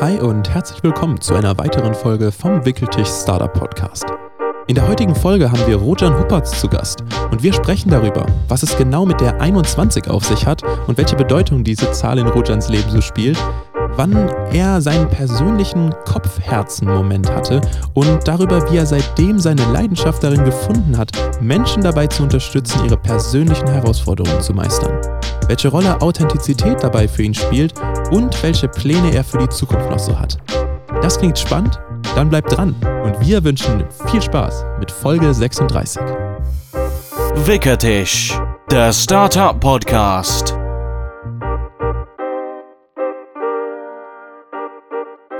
Hi und herzlich willkommen zu einer weiteren Folge vom Wickeltisch Startup Podcast. In der heutigen Folge haben wir Rojan Huppertz zu Gast und wir sprechen darüber, was es genau mit der 21 auf sich hat und welche Bedeutung diese Zahl in Rojans Leben so spielt, wann er seinen persönlichen Kopfherzen-Moment hatte und darüber, wie er seitdem seine Leidenschaft darin gefunden hat, Menschen dabei zu unterstützen, ihre persönlichen Herausforderungen zu meistern. Welche Rolle Authentizität dabei für ihn spielt und welche Pläne er für die Zukunft noch so hat. Das klingt spannend? Dann bleibt dran und wir wünschen viel Spaß mit Folge 36. Wickertisch, der Startup Podcast.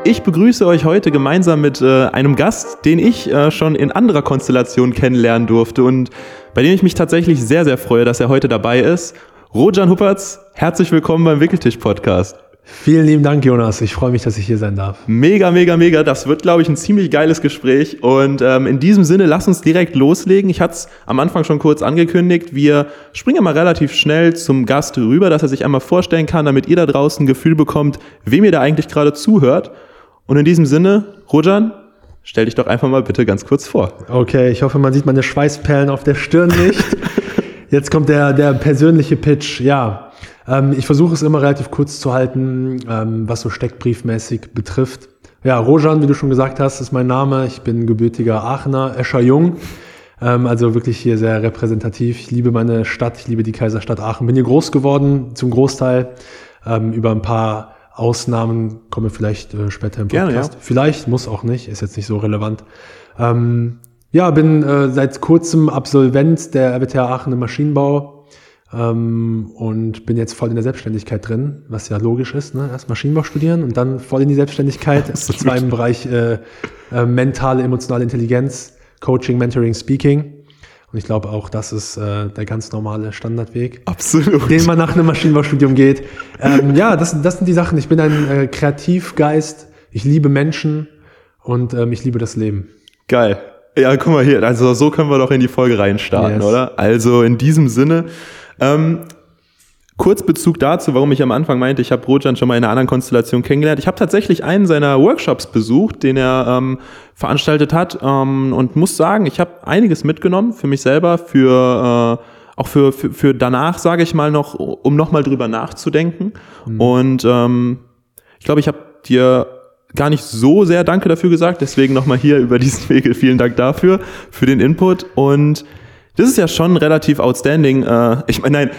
Ich begrüße euch heute gemeinsam mit äh, einem Gast, den ich äh, schon in anderer Konstellation kennenlernen durfte und bei dem ich mich tatsächlich sehr, sehr freue, dass er heute dabei ist. Rojan Huppertz, herzlich willkommen beim Wickeltisch-Podcast. Vielen lieben Dank, Jonas. Ich freue mich, dass ich hier sein darf. Mega, mega, mega. Das wird, glaube ich, ein ziemlich geiles Gespräch. Und ähm, in diesem Sinne, lass uns direkt loslegen. Ich hatte es am Anfang schon kurz angekündigt. Wir springen mal relativ schnell zum Gast rüber, dass er sich einmal vorstellen kann, damit ihr da draußen ein Gefühl bekommt, wem ihr da eigentlich gerade zuhört. Und in diesem Sinne, Rojan, stell dich doch einfach mal bitte ganz kurz vor. Okay, ich hoffe, man sieht meine Schweißperlen auf der Stirn nicht. Jetzt kommt der, der persönliche Pitch. Ja, ähm, ich versuche es immer relativ kurz zu halten, ähm, was so steckbriefmäßig betrifft. Ja, Rojan, wie du schon gesagt hast, ist mein Name. Ich bin gebürtiger Aachener, Escher Jung. Ähm, also wirklich hier sehr repräsentativ. Ich liebe meine Stadt, ich liebe die Kaiserstadt Aachen. Bin hier groß geworden, zum Großteil. Ähm, über ein paar Ausnahmen komme vielleicht äh, später im Podcast. Gerne, ja. Vielleicht, muss auch nicht, ist jetzt nicht so relevant. Ähm, ja, bin äh, seit kurzem Absolvent der RWTH Aachen im Maschinenbau ähm, und bin jetzt voll in der Selbstständigkeit drin, was ja logisch ist. Ne? Erst Maschinenbau studieren und dann voll in die Selbstständigkeit. Zwar im Bereich äh, äh, mentale, emotionale Intelligenz, Coaching, Mentoring, Speaking. Und ich glaube auch, das ist äh, der ganz normale Standardweg, Absolut. den man nach einem Maschinenbaustudium geht. Ähm, ja, das, das sind die Sachen. Ich bin ein äh, Kreativgeist. Ich liebe Menschen und ähm, ich liebe das Leben. Geil. Ja, guck mal hier. Also so können wir doch in die Folge reinstarten, yes. oder? Also in diesem Sinne. Ähm, Kurz Bezug dazu, warum ich am Anfang meinte, ich habe Rojan schon mal in einer anderen Konstellation kennengelernt. Ich habe tatsächlich einen seiner Workshops besucht, den er ähm, veranstaltet hat ähm, und muss sagen, ich habe einiges mitgenommen für mich selber, für äh, auch für, für, für danach, sage ich mal noch, um nochmal drüber nachzudenken. Mhm. Und ähm, ich glaube, ich habe dir gar nicht so sehr Danke dafür gesagt, deswegen nochmal hier über diesen Wege vielen Dank dafür, für den Input und das ist ja schon relativ outstanding. Äh, ich meine, nein,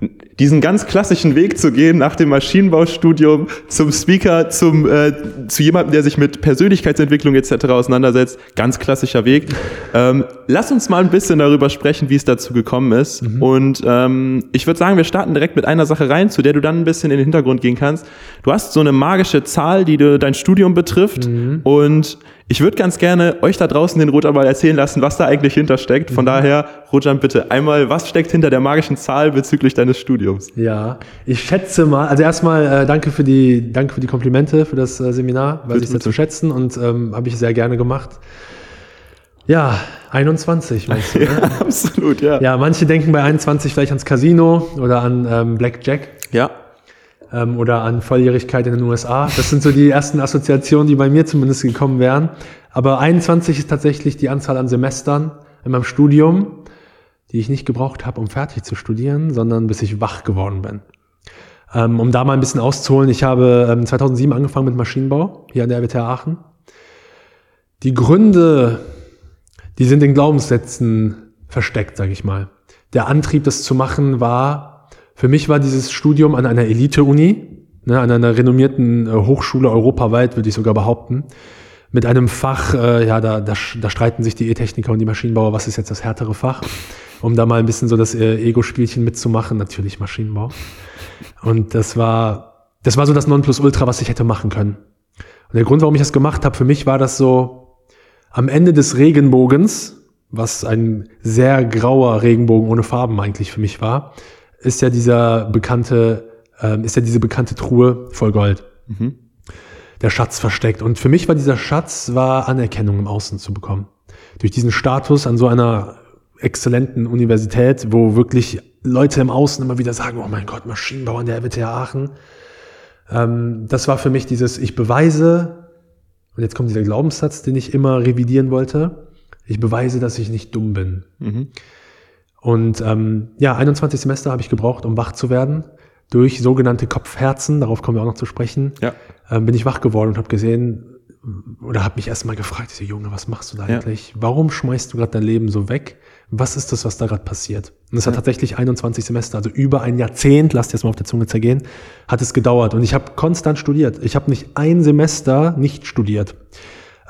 diesen ganz klassischen Weg zu gehen nach dem Maschinenbaustudium zum Speaker, zum, äh, zu jemandem, der sich mit Persönlichkeitsentwicklung etc. auseinandersetzt. Ganz klassischer Weg. Ähm, lass uns mal ein bisschen darüber sprechen, wie es dazu gekommen ist. Mhm. Und ähm, ich würde sagen, wir starten direkt mit einer Sache rein, zu der du dann ein bisschen in den Hintergrund gehen kannst. Du hast so eine magische Zahl, die du, dein Studium betrifft. Mhm. Und ich würde ganz gerne euch da draußen den Rojan mal erzählen lassen, was da eigentlich hintersteckt. Von mhm. daher, Rojan, bitte einmal, was steckt hinter der magischen Zahl bezüglich deines Studiums? Ja, ich schätze mal, also erstmal äh, danke für die, danke für die Komplimente für das äh, Seminar, weil ich sehr zu schätzen und ähm, habe ich sehr gerne gemacht. Ja, 21 meinst du, ne? ja, absolut, ja. Ja, manche denken bei 21 vielleicht ans Casino oder an ähm, Blackjack. Ja ähm, oder an Volljährigkeit in den USA. Das sind so die ersten Assoziationen, die bei mir zumindest gekommen wären. Aber 21 ist tatsächlich die Anzahl an Semestern in meinem Studium, die ich nicht gebraucht habe, um fertig zu studieren, sondern bis ich wach geworden bin. Ähm, um da mal ein bisschen auszuholen, ich habe ähm, 2007 angefangen mit Maschinenbau hier an der RWTH Aachen. Die Gründe, die sind in Glaubenssätzen versteckt, sage ich mal. Der Antrieb, das zu machen, war, für mich war dieses Studium an einer Elite-Uni, ne, an einer renommierten äh, Hochschule europaweit, würde ich sogar behaupten, mit einem Fach, äh, ja, da, da, da streiten sich die E-Techniker und die Maschinenbauer, was ist jetzt das härtere Fach, um da mal ein bisschen so das äh, Ego-Spielchen mitzumachen, natürlich Maschinenbau. Und das war, das war so das Nonplusultra, was ich hätte machen können. Und der Grund, warum ich das gemacht habe, für mich war das so, am Ende des Regenbogens, was ein sehr grauer Regenbogen ohne Farben eigentlich für mich war, ist ja dieser bekannte, ähm, ist ja diese bekannte Truhe voll Gold. Mhm. Der Schatz versteckt. Und für mich war dieser Schatz, war Anerkennung im Außen zu bekommen. Durch diesen Status an so einer exzellenten Universität, wo wirklich Leute im Außen immer wieder sagen, oh mein Gott, Maschinenbau an der RWTH Aachen. Ähm, das war für mich dieses, ich beweise, und jetzt kommt dieser Glaubenssatz, den ich immer revidieren wollte, ich beweise, dass ich nicht dumm bin. Mhm. Und ähm, ja, 21 Semester habe ich gebraucht, um wach zu werden. Durch sogenannte Kopfherzen, darauf kommen wir auch noch zu sprechen, Ja. ähm, bin ich wach geworden und habe gesehen oder habe mich erstmal gefragt, diese Junge, was machst du da Ja. eigentlich? Warum schmeißt du gerade dein Leben so weg? Was ist das, was da gerade passiert? Und es hat tatsächlich 21 Semester, also über ein Jahrzehnt, lasst jetzt mal auf der Zunge zergehen, hat es gedauert. Und ich habe konstant studiert. Ich habe nicht ein Semester nicht studiert.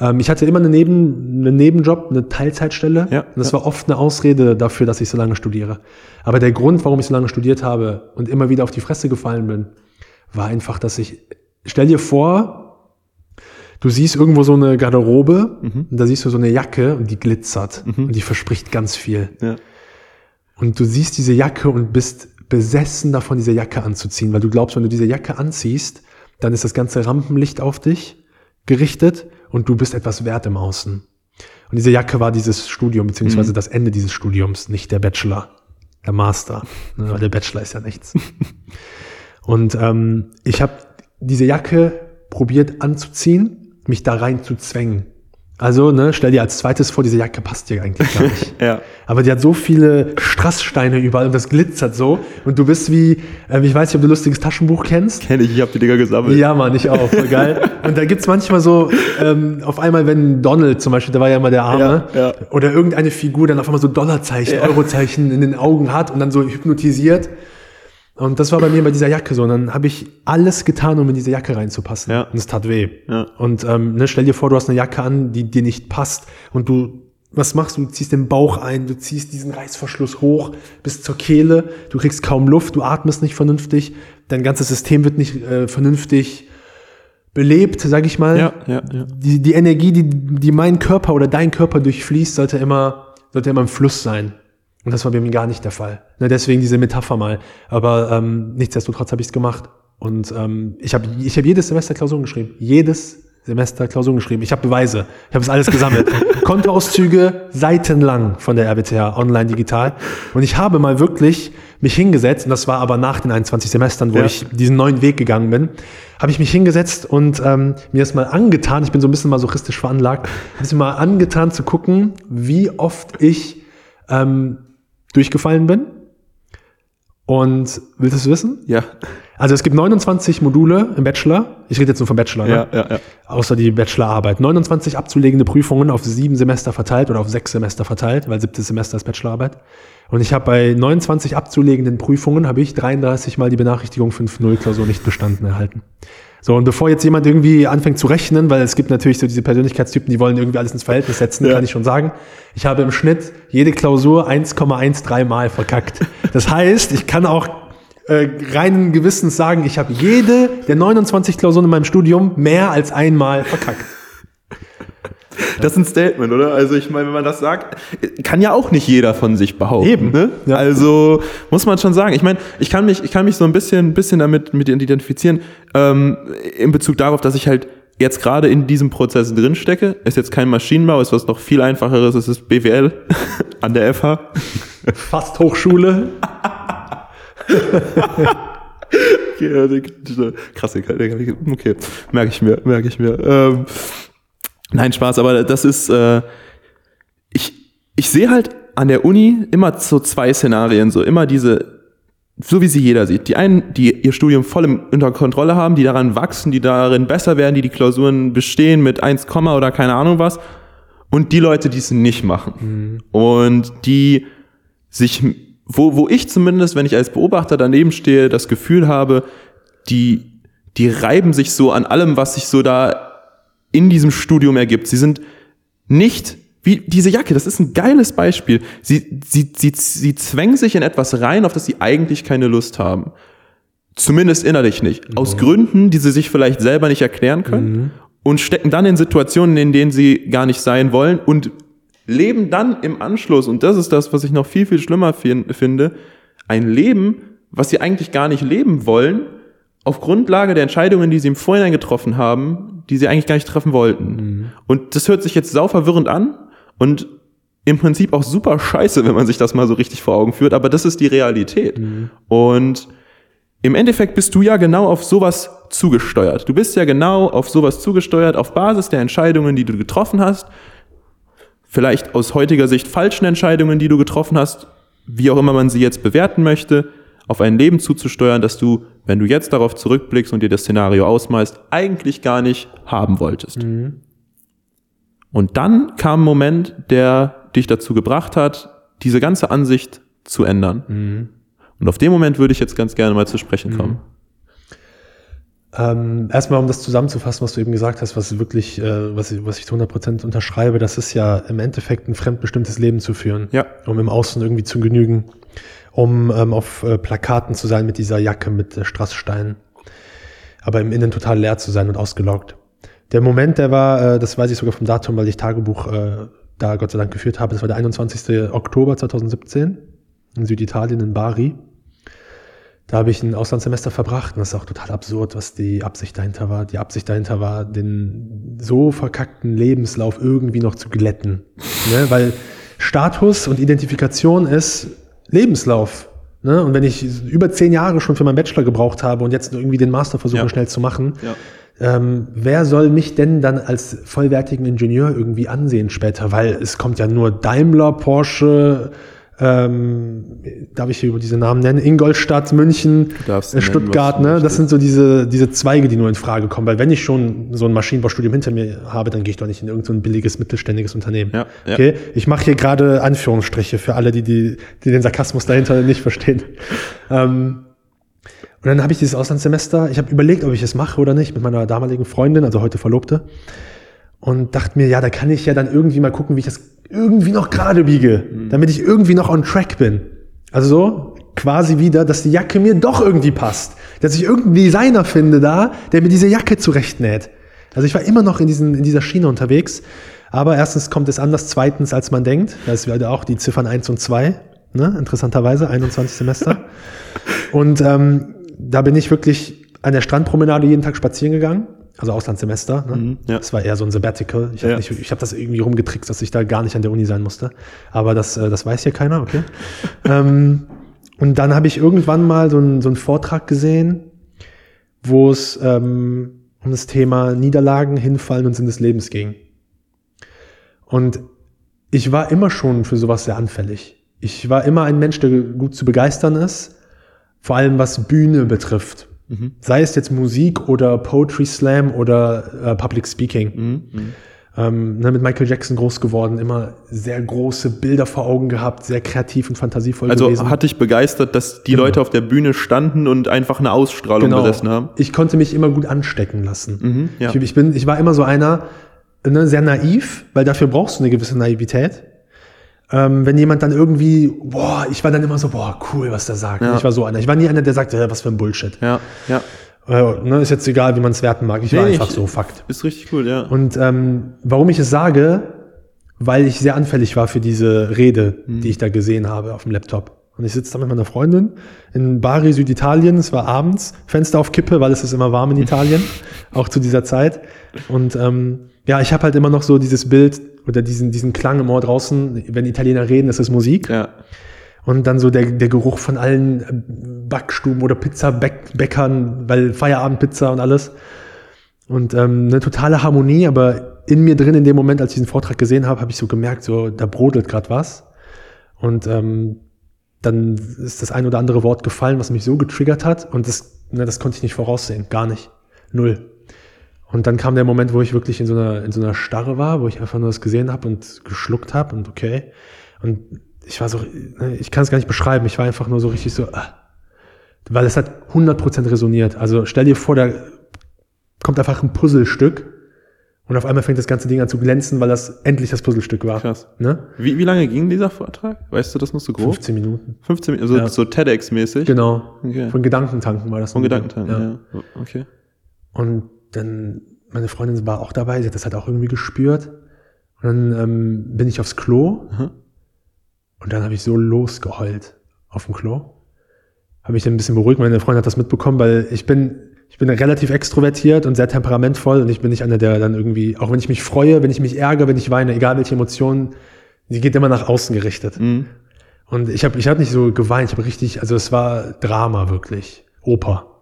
Ähm, ich hatte immer eine Neben, einen Nebenjob, eine Teilzeitstelle. Ja, und das ja. war oft eine Ausrede dafür, dass ich so lange studiere. Aber der Grund, warum ich so lange studiert habe und immer wieder auf die Fresse gefallen bin, war einfach, dass ich, stell dir vor, du siehst irgendwo so eine Garderobe Mhm. und da siehst du so eine Jacke und die glitzert und die verspricht ganz viel. Ja. Und du siehst diese Jacke und bist besessen davon, diese Jacke anzuziehen, weil du glaubst, wenn du diese Jacke anziehst, dann ist das ganze Rampenlicht auf dich gerichtet und du bist etwas wert im Außen. Und diese Jacke war dieses Studium, beziehungsweise das Ende dieses Studiums, nicht der Bachelor, der Master. Ne, weil der Bachelor ist ja nichts. Und ähm, ich habe diese Jacke probiert anzuziehen, mich da rein zu zwängen. Also, ne, stell dir als zweites vor, diese Jacke passt dir eigentlich gar nicht. Ja. Aber die hat so viele Strasssteine überall und das glitzert so. Und du bist wie, äh, ich weiß nicht, ob du lustiges Taschenbuch kennst. Kenn ich, ich hab die Dinger gesammelt. Ja, Mann, ich auch, voll geil. Und da gibt's manchmal so, ähm, auf einmal, wenn Donald zum Beispiel, der war ja immer der Arme, Ja, ja. oder irgendeine Figur dann auf einmal so Dollarzeichen, Eurozeichen in den Augen hat und dann so hypnotisiert. Und das war bei mir bei dieser Jacke so. Und dann habe ich alles getan, um in diese Jacke reinzupassen. Ja. Und es tat weh. Ja. Und ähm, ne, stell dir vor, du hast eine Jacke an, die dir nicht passt und du was machst du? Du ziehst den Bauch ein, du ziehst diesen Reißverschluss hoch bis zur Kehle, du kriegst kaum Luft, du atmest nicht vernünftig, dein ganzes System wird nicht äh, vernünftig belebt, sag ich mal. Ja, ja, ja. Die, die Energie, die, die mein Körper oder dein Körper durchfließt, sollte immer, sollte immer im Fluss sein. Und das war bei mir gar nicht der Fall. Ne, deswegen diese Metapher mal. Aber ähm, nichtsdestotrotz habe ich es gemacht. Und ähm, ich habe ich hab jedes Semester Klausuren geschrieben. Jedes Semester Klausuren geschrieben. Ich habe Beweise. Ich habe es alles gesammelt. Kontoauszüge seitenlang von der RWTH, online digital. Und ich habe mal wirklich mich hingesetzt, und das war aber nach den 21 Semestern, wo Ja. ich diesen neuen Weg gegangen bin, habe ich mich hingesetzt und ähm, mir das mal angetan, ich bin so ein bisschen masochistisch veranlagt, habe es mir mal angetan zu gucken, wie oft ich ähm, durchgefallen bin. Und willst du es wissen? Ja. Also es gibt 29 Module im Bachelor. Ich rede jetzt nur vom Bachelor, ne? Ja, ja, ja. außer die Bachelorarbeit. 29 abzulegende Prüfungen auf sieben Semester verteilt oder auf sechs Semester verteilt, weil siebtes Semester ist Bachelorarbeit. Und ich habe bei 29 abzulegenden Prüfungen habe ich 33 Mal die Benachrichtigung 5.0 Klausur nicht bestanden erhalten. So, und bevor jetzt jemand irgendwie anfängt zu rechnen, weil es gibt natürlich so diese Persönlichkeitstypen, die wollen irgendwie alles ins Verhältnis setzen, Ja. kann ich schon sagen. Ich habe im Schnitt jede Klausur 1,13 Mal verkackt. Das heißt, ich kann auch äh, reinen Gewissens sagen, ich habe jede der 29 Klausuren in meinem Studium mehr als einmal verkackt. Das ist ein Statement, oder? Also ich meine, wenn man das sagt, kann ja auch nicht jeder von sich behaupten. Eben. Ne? Ja. Also muss man schon sagen. Ich meine, ich kann mich, ich kann mich so ein bisschen, bisschen damit mit identifizieren ähm, in Bezug darauf, dass ich halt jetzt gerade in diesem Prozess drinstecke. Ist jetzt kein Maschinenbau, ist was noch viel einfacheres. Es ist BWL an der FH. Fast Hochschule. Okay, die- Klassiker. Okay, merke ich mir, merke ich mir. Ähm, nein, Spaß, aber das ist, äh, ich, ich sehe halt an der Uni immer so zwei Szenarien, so immer diese, so wie sie jeder sieht. Die einen, die ihr Studium voll im, unter Kontrolle haben, die daran wachsen, die darin besser werden, die die Klausuren bestehen mit 1, oder keine Ahnung was. Und die Leute, die es nicht machen. Und die sich, wo, wo ich zumindest, wenn ich als Beobachter daneben stehe, das Gefühl habe, die, die reiben sich so an allem, was sich so da in diesem Studium ergibt. Sie sind nicht wie diese Jacke, das ist ein geiles Beispiel. Sie, sie, sie, sie zwängen sich in etwas rein, auf das sie eigentlich keine Lust haben. Zumindest innerlich nicht. Aus Gründen, die sie sich vielleicht selber nicht erklären können. Und stecken dann in Situationen, in denen sie gar nicht sein wollen und leben dann im Anschluss, und das ist das, was ich noch viel, viel schlimmer fin- finde, ein Leben, was sie eigentlich gar nicht leben wollen, auf Grundlage der Entscheidungen, die sie im Vorhinein getroffen haben, die sie eigentlich gar nicht treffen wollten. Und das hört sich jetzt sau verwirrend an und im Prinzip auch super scheiße, wenn man sich das mal so richtig vor Augen führt, aber das ist die Realität. Und im Endeffekt bist du ja genau auf sowas zugesteuert. Du bist ja genau auf sowas zugesteuert, auf Basis der Entscheidungen, die du getroffen hast. Vielleicht aus heutiger Sicht falschen Entscheidungen, die du getroffen hast, wie auch immer man sie jetzt bewerten möchte, auf ein Leben zuzusteuern, das du, wenn du jetzt darauf zurückblickst und dir das Szenario ausmalst, eigentlich gar nicht haben wolltest. Mhm. Und dann kam ein Moment, der dich dazu gebracht hat, diese ganze Ansicht zu ändern. Mhm. Und auf den Moment würde ich jetzt ganz gerne mal zu sprechen kommen. Mhm. Ähm, erstmal, um das zusammenzufassen, was du eben gesagt hast, was wirklich, äh, was, ich, was ich zu 100% unterschreibe, das ist ja im Endeffekt ein fremdbestimmtes Leben zu führen, ja. um im Außen irgendwie zu genügen, um ähm, auf äh, Plakaten zu sein mit dieser Jacke mit äh, Strasssteinen, aber im Innen total leer zu sein und ausgelaugt. Der Moment, der war, äh, das weiß ich sogar vom Datum, weil ich Tagebuch äh, da Gott sei Dank geführt habe, das war der 21. Oktober 2017 in Süditalien in Bari. Da habe ich ein Auslandssemester verbracht und das ist auch total absurd, was die Absicht dahinter war. Die Absicht dahinter war, den so verkackten Lebenslauf irgendwie noch zu glätten. Ne? Weil Status und Identifikation ist Lebenslauf. Ne? Und wenn ich über zehn Jahre schon für meinen Bachelor gebraucht habe und jetzt irgendwie den Master versuche ja. schnell zu machen, ja. ähm, wer soll mich denn dann als vollwertigen Ingenieur irgendwie ansehen später? Weil es kommt ja nur Daimler, Porsche, ähm, darf ich hier über diese Namen nennen? Ingolstadt, München, Stuttgart, nennen, ne? Das sind so diese, diese Zweige, die nur in Frage kommen. Weil wenn ich schon so ein Maschinenbaustudium hinter mir habe, dann gehe ich doch nicht in irgendein so billiges, mittelständiges Unternehmen. Ja, ja. Okay? Ich mache hier gerade Anführungsstriche für alle, die, die, die den Sarkasmus dahinter nicht verstehen. Ähm, und dann habe ich dieses Auslandssemester, ich habe überlegt, ob ich es mache oder nicht, mit meiner damaligen Freundin, also heute Verlobte. Und dachte mir, ja, da kann ich ja dann irgendwie mal gucken, wie ich das irgendwie noch gerade biege, mhm. damit ich irgendwie noch on track bin. Also so quasi wieder, dass die Jacke mir doch irgendwie passt. Dass ich irgendeinen Designer finde da, der mir diese Jacke zurechtnäht. Also ich war immer noch in, diesen, in dieser Schiene unterwegs. Aber erstens kommt es anders, zweitens, als man denkt. Das ist auch die Ziffern 1 und 2, ne? interessanterweise, 21 Semester. und ähm, da bin ich wirklich an der Strandpromenade jeden Tag spazieren gegangen also Auslandssemester. Ne? Mhm, ja. Das war eher so ein Sabbatical. Ich habe ja. hab das irgendwie rumgetrickst, dass ich da gar nicht an der Uni sein musste. Aber das, äh, das weiß hier keiner, okay. ähm, und dann habe ich irgendwann mal so, ein, so einen Vortrag gesehen, wo es ähm, um das Thema Niederlagen, Hinfallen und Sinn des Lebens ging. Und ich war immer schon für sowas sehr anfällig. Ich war immer ein Mensch, der gut zu begeistern ist, vor allem was Bühne betrifft. Mhm. Sei es jetzt Musik oder Poetry Slam oder äh, Public Speaking. Mhm. mhm. Ähm, ne, mit Michael Jackson groß geworden, immer sehr große Bilder vor Augen gehabt, sehr kreativ und fantasievoll also gewesen. Also hat dich begeistert, dass die genau. Leute auf der Bühne standen und einfach eine Ausstrahlung genau. besessen haben? Ich konnte mich immer gut anstecken lassen. Mhm, ja. ich, ich, bin, ich war immer so einer, ne, sehr naiv, weil dafür brauchst du eine gewisse Naivität. Ähm, wenn jemand dann irgendwie, boah, ich war dann immer so, boah, cool, was der sagt. Ja. Ich war so einer. Ich war nie einer, der sagt, ja, was für ein Bullshit. Ja, ja. Äh, ne, ist jetzt egal, wie man es werten mag. Ich nee, war einfach ich, so, Fakt. Ist richtig cool, ja. Und ähm, warum ich es sage, weil ich sehr anfällig war für diese Rede, mhm. die ich da gesehen habe auf dem Laptop. Und ich sitze da mit meiner Freundin in Bari, Süditalien. Es war abends, Fenster auf Kippe, weil es ist immer warm in Italien, auch zu dieser Zeit. Und ähm, ja, ich habe halt immer noch so dieses Bild oder diesen, diesen Klang im Ohr draußen, wenn Italiener reden, ist es Musik. Ja. Und dann so der, der Geruch von allen äh, Backstuben oder Pizzabäckern, weil Feierabendpizza und alles. Und ähm, eine totale Harmonie, aber in mir drin, in dem Moment, als ich diesen Vortrag gesehen habe, habe ich so gemerkt, so da brodelt gerade was. Und ähm, dann ist das ein oder andere Wort gefallen, was mich so getriggert hat. Und das, ne, das konnte ich nicht voraussehen, gar nicht. Null. Und dann kam der Moment, wo ich wirklich in so einer, in so einer Starre war, wo ich einfach nur das gesehen habe und geschluckt habe und okay. Und ich war so, ne, ich kann es gar nicht beschreiben, ich war einfach nur so richtig so, ah, weil es hat 100% resoniert. Also stell dir vor, da kommt einfach ein Puzzlestück und auf einmal fängt das ganze Ding an zu glänzen, weil das endlich das Puzzlestück war. Krass. Ne? Wie, wie lange ging dieser Vortrag? Weißt du das noch so grob? 15 Minuten. 15 Minuten, also ja. so TEDx-mäßig? Genau. Okay. Von Gedankentanken war das. Von Gedankentanken, ja. ja. Okay. Und dann, meine Freundin war auch dabei, sie hat das halt auch irgendwie gespürt. Und dann ähm, bin ich aufs Klo mhm. und dann habe ich so losgeheult auf dem Klo. Habe mich dann ein bisschen beruhigt. Meine Freundin hat das mitbekommen, weil ich bin, ich bin relativ extrovertiert und sehr temperamentvoll und ich bin nicht einer, der dann irgendwie, auch wenn ich mich freue, wenn ich mich ärgere, wenn ich weine, egal welche Emotionen, die geht immer nach außen gerichtet. Mhm. Und ich habe ich hab nicht so geweint, ich habe richtig, also es war Drama wirklich, Oper.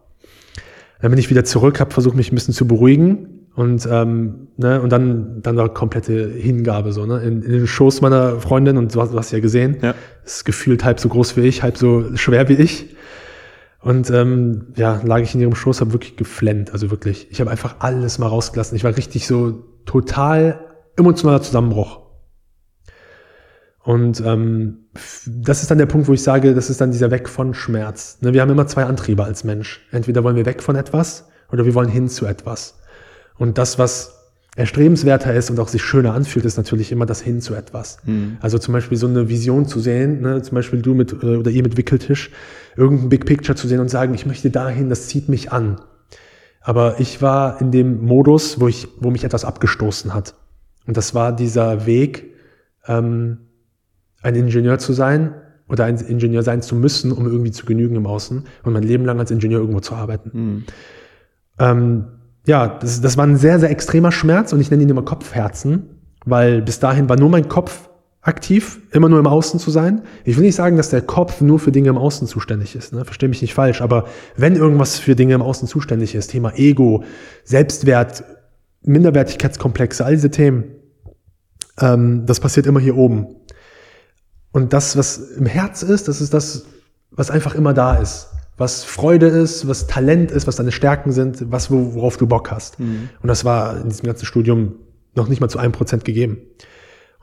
Dann bin ich wieder zurück, habe versucht, mich ein bisschen zu beruhigen und, ähm, ne, und dann, dann war komplette Hingabe so, ne? In, in den Schoß meiner Freundin und du hast, du hast ja gesehen, Ja. ist gefühlt halb so groß wie ich, halb so schwer wie ich. Und ähm, ja, lag ich in ihrem Schoß, habe wirklich geflennt, also wirklich. Ich habe einfach alles mal rausgelassen. Ich war richtig so total emotionaler Zusammenbruch. Und ähm, das ist dann der Punkt, wo ich sage, das ist dann dieser Weg von Schmerz. Ne, wir haben immer zwei Antriebe als Mensch. Entweder wollen wir weg von etwas oder wir wollen hin zu etwas. Und das, was erstrebenswerter ist und auch sich schöner anfühlt, ist natürlich immer das hin zu etwas. Also zum Beispiel so eine Vision zu sehen, ne, zum Beispiel du mit äh, oder ihr mit Wickeltisch, irgendein Big Picture zu sehen und sagen, ich möchte dahin, das zieht mich an. Aber ich war in dem Modus, wo ich, wo mich etwas abgestoßen hat. Und das war dieser Weg, ähm, ein Ingenieur zu sein oder ein Ingenieur sein zu müssen, um irgendwie zu genügen im Außen und mein Leben lang als Ingenieur irgendwo zu arbeiten. Ähm, ja, das, das war ein sehr, sehr extremer Schmerz und ich nenne ihn immer Kopfherzen, weil bis dahin war nur mein Kopf aktiv, immer nur im Außen zu sein. Ich will nicht sagen, dass der Kopf nur für Dinge im Außen zuständig ist, ne? verstehe mich nicht falsch, aber wenn irgendwas für Dinge im Außen zuständig ist, Thema Ego, Selbstwert, Minderwertigkeitskomplexe, all diese Themen, ähm, das passiert immer hier oben. Und das, was im Herz ist, das ist das, was einfach immer da ist. Was Freude ist, was Talent ist, was deine Stärken sind, was, wo- worauf du Bock hast. Und das war in diesem ganzen Studium noch nicht mal zu einem Prozent gegeben.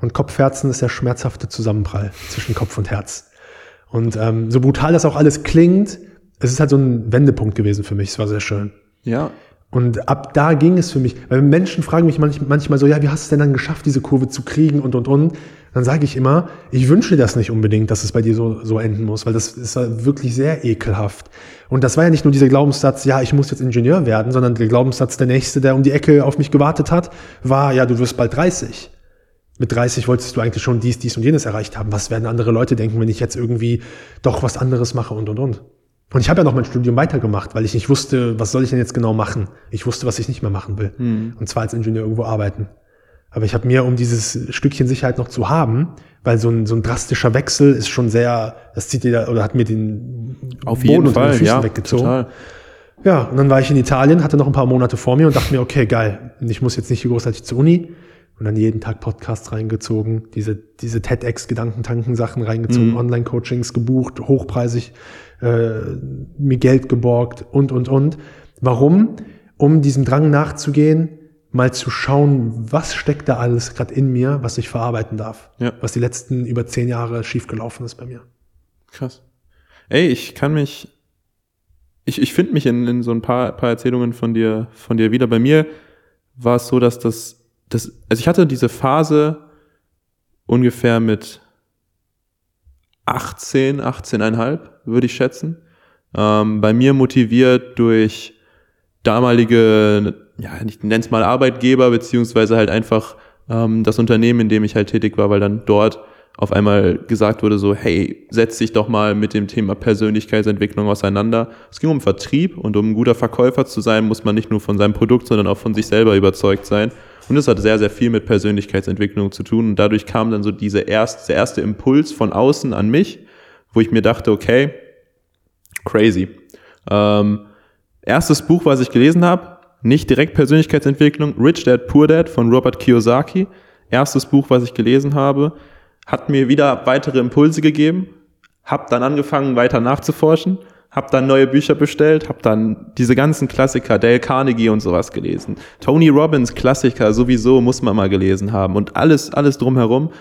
Und Kopfherzen ist der schmerzhafte Zusammenprall zwischen Kopf und Herz. Und ähm, so brutal das auch alles klingt, es ist halt so ein Wendepunkt gewesen für mich. Es war sehr schön. Ja. Und ab da ging es für mich, weil Menschen fragen mich manch, manchmal so, ja, wie hast du es denn dann geschafft, diese Kurve zu kriegen und, und, und. Dann sage ich immer, ich wünsche das nicht unbedingt, dass es bei dir so, so enden muss, weil das ist ja wirklich sehr ekelhaft. Und das war ja nicht nur dieser Glaubenssatz, ja, ich muss jetzt Ingenieur werden, sondern der Glaubenssatz, der nächste, der um die Ecke auf mich gewartet hat, war, ja, du wirst bald 30. Mit 30 wolltest du eigentlich schon dies, dies und jenes erreicht haben. Was werden andere Leute denken, wenn ich jetzt irgendwie doch was anderes mache und, und, und. Und ich habe ja noch mein Studium weitergemacht, weil ich nicht wusste, was soll ich denn jetzt genau machen. Ich wusste, was ich nicht mehr machen will. Und zwar als Ingenieur irgendwo arbeiten. Aber ich habe mir, um dieses Stückchen Sicherheit noch zu haben, weil so ein, so ein drastischer Wechsel ist schon sehr, das zieht dir, oder hat mir den Auf jeden unter den Fall, Füßen ja. weggezogen. Total. Ja, und dann war ich in Italien, hatte noch ein paar Monate vor mir und dachte mir, okay, geil, ich muss jetzt nicht großartig zur Uni. Und dann jeden Tag Podcasts reingezogen, diese, diese TEDx-Gedankentanken-Sachen reingezogen, Online-Coachings gebucht, hochpreisig, äh, mir Geld geborgt und, und, und. Warum? Um diesem Drang nachzugehen, mal zu schauen, was steckt da alles gerade in mir, was ich verarbeiten darf. Ja. Was die letzten über zehn Jahre schiefgelaufen ist bei mir. Krass. Ey, ich kann mich, ich, ich finde mich in, in so ein paar, paar Erzählungen von dir, von dir wieder. Bei mir war es so, dass das, das, also ich hatte diese Phase ungefähr mit 18, 18,5, würde ich schätzen. Ähm, bei mir motiviert durch damalige, ja, ich nenne es mal Arbeitgeber, beziehungsweise halt einfach ähm, das Unternehmen, in dem ich halt tätig war, weil dann dort auf einmal gesagt wurde so, hey, setz dich doch mal mit dem Thema Persönlichkeitsentwicklung auseinander. Es ging um Vertrieb und um ein guter Verkäufer zu sein, muss man nicht nur von seinem Produkt, sondern auch von sich selber überzeugt sein. Und das hat sehr, sehr viel mit Persönlichkeitsentwicklung zu tun. Und dadurch kam dann so diese erst, der erste Impuls von außen an mich, wo ich mir dachte, okay, crazy. Ähm, erstes Buch, was ich gelesen habe, nicht direkt Persönlichkeitsentwicklung, Rich Dad Poor Dad von Robert Kiyosaki. Erstes Buch, was ich gelesen habe, hat mir wieder weitere Impulse gegeben, habe dann angefangen weiter nachzuforschen, habe dann neue Bücher bestellt, habe dann diese ganzen Klassiker, Dale Carnegie und sowas gelesen. Tony Robbins Klassiker sowieso muss man mal gelesen haben. Und alles alles drumherum.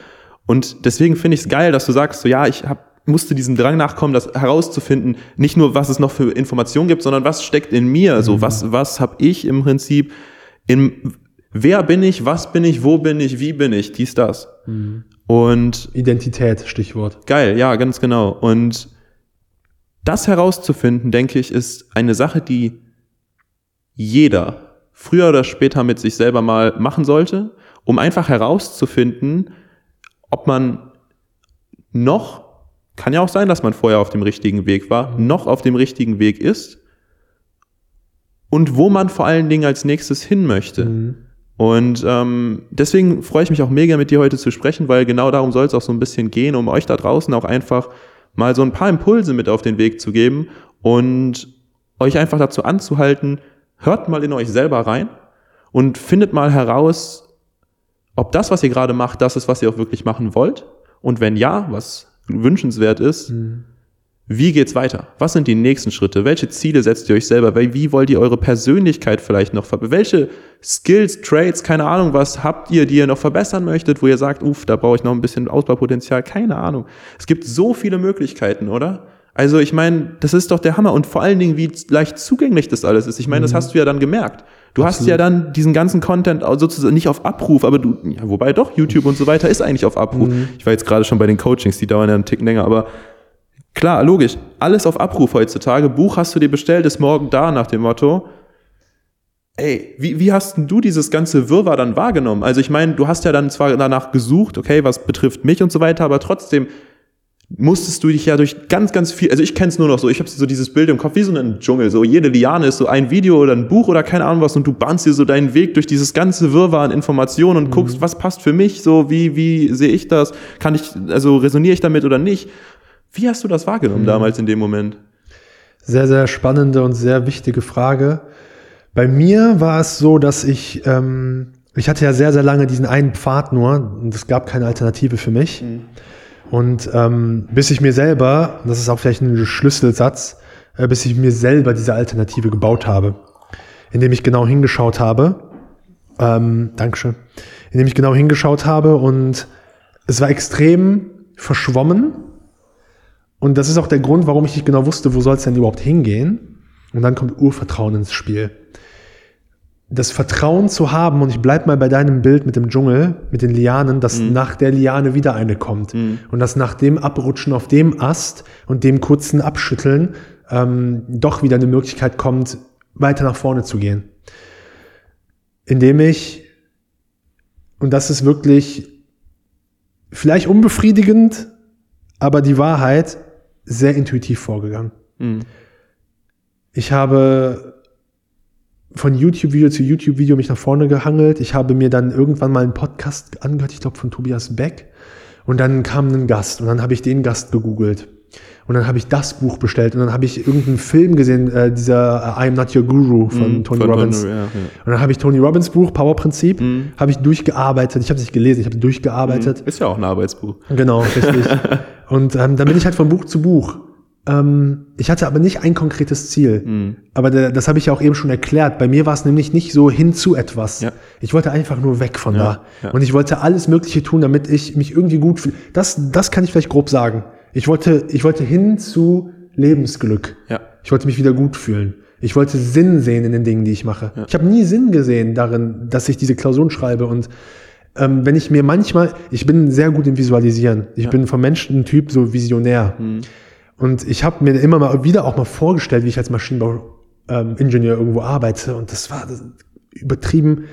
Und deswegen finde ich es geil, dass du sagst, so ja, ich hab, musste diesem Drang nachkommen, das herauszufinden, nicht nur was es noch für Informationen gibt, sondern was steckt in mir, so was was habe ich im Prinzip in wer bin ich, was bin ich, wo bin ich, wie bin ich, dies das. Und Identität, Stichwort. Geil, ja, ganz genau. Und das herauszufinden, denke ich, ist eine Sache, die jeder früher oder später mit sich selber mal machen sollte, um einfach herauszufinden, ob man noch, kann ja auch sein, dass man vorher auf dem richtigen Weg war, noch auf dem richtigen Weg ist und wo man vor allen Dingen als nächstes hin möchte. Und ähm, deswegen freue ich mich auch mega mit dir heute zu sprechen, weil genau darum soll es auch so ein bisschen gehen, um euch da draußen auch einfach mal so ein paar Impulse mit auf den Weg zu geben und euch einfach dazu anzuhalten, hört mal in euch selber rein und findet mal heraus, ob das, was ihr gerade macht, das ist, was ihr auch wirklich machen wollt. Und wenn ja, was wünschenswert ist, mhm. wie geht's weiter? Was sind die nächsten Schritte? Welche Ziele setzt ihr euch selber? Wie wollt ihr eure Persönlichkeit vielleicht noch verbessern? Welche Skills, Trades, keine Ahnung, was habt ihr, die ihr noch verbessern möchtet, wo ihr sagt, uff, da brauche ich noch ein bisschen Ausbaupotenzial? Keine Ahnung. Es gibt so viele Möglichkeiten, oder? Also ich meine, das ist doch der Hammer und vor allen Dingen, wie leicht zugänglich das alles ist. Ich meine, das mhm. hast du ja dann gemerkt. Du Absolut. hast ja dann diesen ganzen Content sozusagen nicht auf Abruf, aber du, ja, wobei doch, YouTube und so weiter ist eigentlich auf Abruf. Mhm. Ich war jetzt gerade schon bei den Coachings, die dauern ja einen Ticken länger, aber klar, logisch, alles auf Abruf heutzutage. Buch hast du dir bestellt, ist morgen da nach dem Motto. Ey, wie, wie hast denn du dieses ganze Wirrwarr dann wahrgenommen? Also ich meine, du hast ja dann zwar danach gesucht, okay, was betrifft mich und so weiter, aber trotzdem, musstest du dich ja durch ganz, ganz viel, also ich kenne es nur noch so, ich habe so dieses Bild im Kopf wie so ein Dschungel, so jede Liane ist so ein Video oder ein Buch oder keine Ahnung was und du bahnst dir so deinen Weg durch dieses ganze Wirrwarr an Informationen und mhm. guckst, was passt für mich, so wie, wie sehe ich das, kann ich, also resoniere ich damit oder nicht. Wie hast du das wahrgenommen mhm. damals in dem Moment? Sehr, sehr spannende und sehr wichtige Frage. Bei mir war es so, dass ich, ähm, ich hatte ja sehr, sehr lange diesen einen Pfad nur und es gab keine Alternative für mich. Mhm. Und ähm, bis ich mir selber, das ist auch vielleicht ein Schlüsselsatz, äh, bis ich mir selber diese Alternative gebaut habe, indem ich genau hingeschaut habe, ähm, Dankeschön, indem ich genau hingeschaut habe und es war extrem verschwommen. Und das ist auch der Grund, warum ich nicht genau wusste, wo soll es denn überhaupt hingehen. Und dann kommt Urvertrauen ins Spiel das Vertrauen zu haben, und ich bleib mal bei deinem Bild mit dem Dschungel, mit den Lianen, dass mhm. nach der Liane wieder eine kommt. Mhm. Und dass nach dem Abrutschen auf dem Ast und dem kurzen Abschütteln ähm, doch wieder eine Möglichkeit kommt, weiter nach vorne zu gehen. Indem ich, und das ist wirklich vielleicht unbefriedigend, aber die Wahrheit, sehr intuitiv vorgegangen. Mhm. Ich habe von YouTube-Video zu YouTube-Video mich nach vorne gehangelt. Ich habe mir dann irgendwann mal einen Podcast angehört, ich glaube von Tobias Beck. Und dann kam ein Gast und dann habe ich den Gast gegoogelt. Und dann habe ich das Buch bestellt und dann habe ich irgendeinen Film gesehen, äh, dieser äh, I Am Not Your Guru von mm, Tony von Robbins. Tony, ja, ja. Und dann habe ich Tony Robbins Buch, Power Prinzip, mm. habe ich durchgearbeitet. Ich habe es nicht gelesen, ich habe durchgearbeitet. Mm, ist ja auch ein Arbeitsbuch. Genau, richtig. und ähm, dann bin ich halt von Buch zu Buch. Ähm, ich hatte aber nicht ein konkretes Ziel. Mhm. Aber das habe ich ja auch eben schon erklärt. Bei mir war es nämlich nicht so hin zu etwas. Ja. Ich wollte einfach nur weg von ja, da. Ja. Und ich wollte alles Mögliche tun, damit ich mich irgendwie gut fühle. Das, das kann ich vielleicht grob sagen. Ich wollte, ich wollte hin zu Lebensglück. Ja. Ich wollte mich wieder gut fühlen. Ich wollte Sinn sehen in den Dingen, die ich mache. Ja. Ich habe nie Sinn gesehen darin, dass ich diese Klausuren schreibe und ähm, wenn ich mir manchmal, ich bin sehr gut im Visualisieren. Ich ja. bin vom Menschen ein Typ so visionär. Mhm. Und ich habe mir immer mal wieder auch mal vorgestellt, wie ich als Maschinenbauingenieur ähm, irgendwo arbeite. Und das war das, übertrieben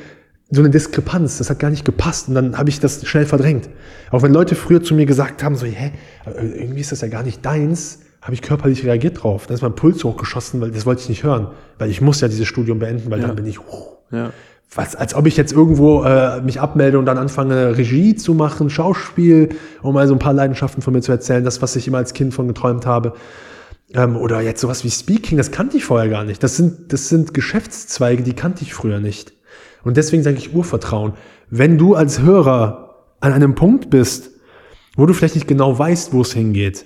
so eine Diskrepanz. Das hat gar nicht gepasst. Und dann habe ich das schnell verdrängt. Auch wenn Leute früher zu mir gesagt haben, so, hä, irgendwie ist das ja gar nicht deins, habe ich körperlich reagiert drauf. Dann ist mein Puls hochgeschossen, weil das wollte ich nicht hören. Weil ich muss ja dieses Studium beenden, weil ja. dann bin ich, uh, ja was, als ob ich jetzt irgendwo äh, mich abmelde und dann anfange, Regie zu machen, Schauspiel, um mal so ein paar Leidenschaften von mir zu erzählen, das, was ich immer als Kind von geträumt habe. Ähm, oder jetzt sowas wie Speaking, das kannte ich vorher gar nicht. Das sind, das sind Geschäftszweige, die kannte ich früher nicht. Und deswegen sage ich Urvertrauen. Wenn du als Hörer an einem Punkt bist, wo du vielleicht nicht genau weißt, wo es hingeht,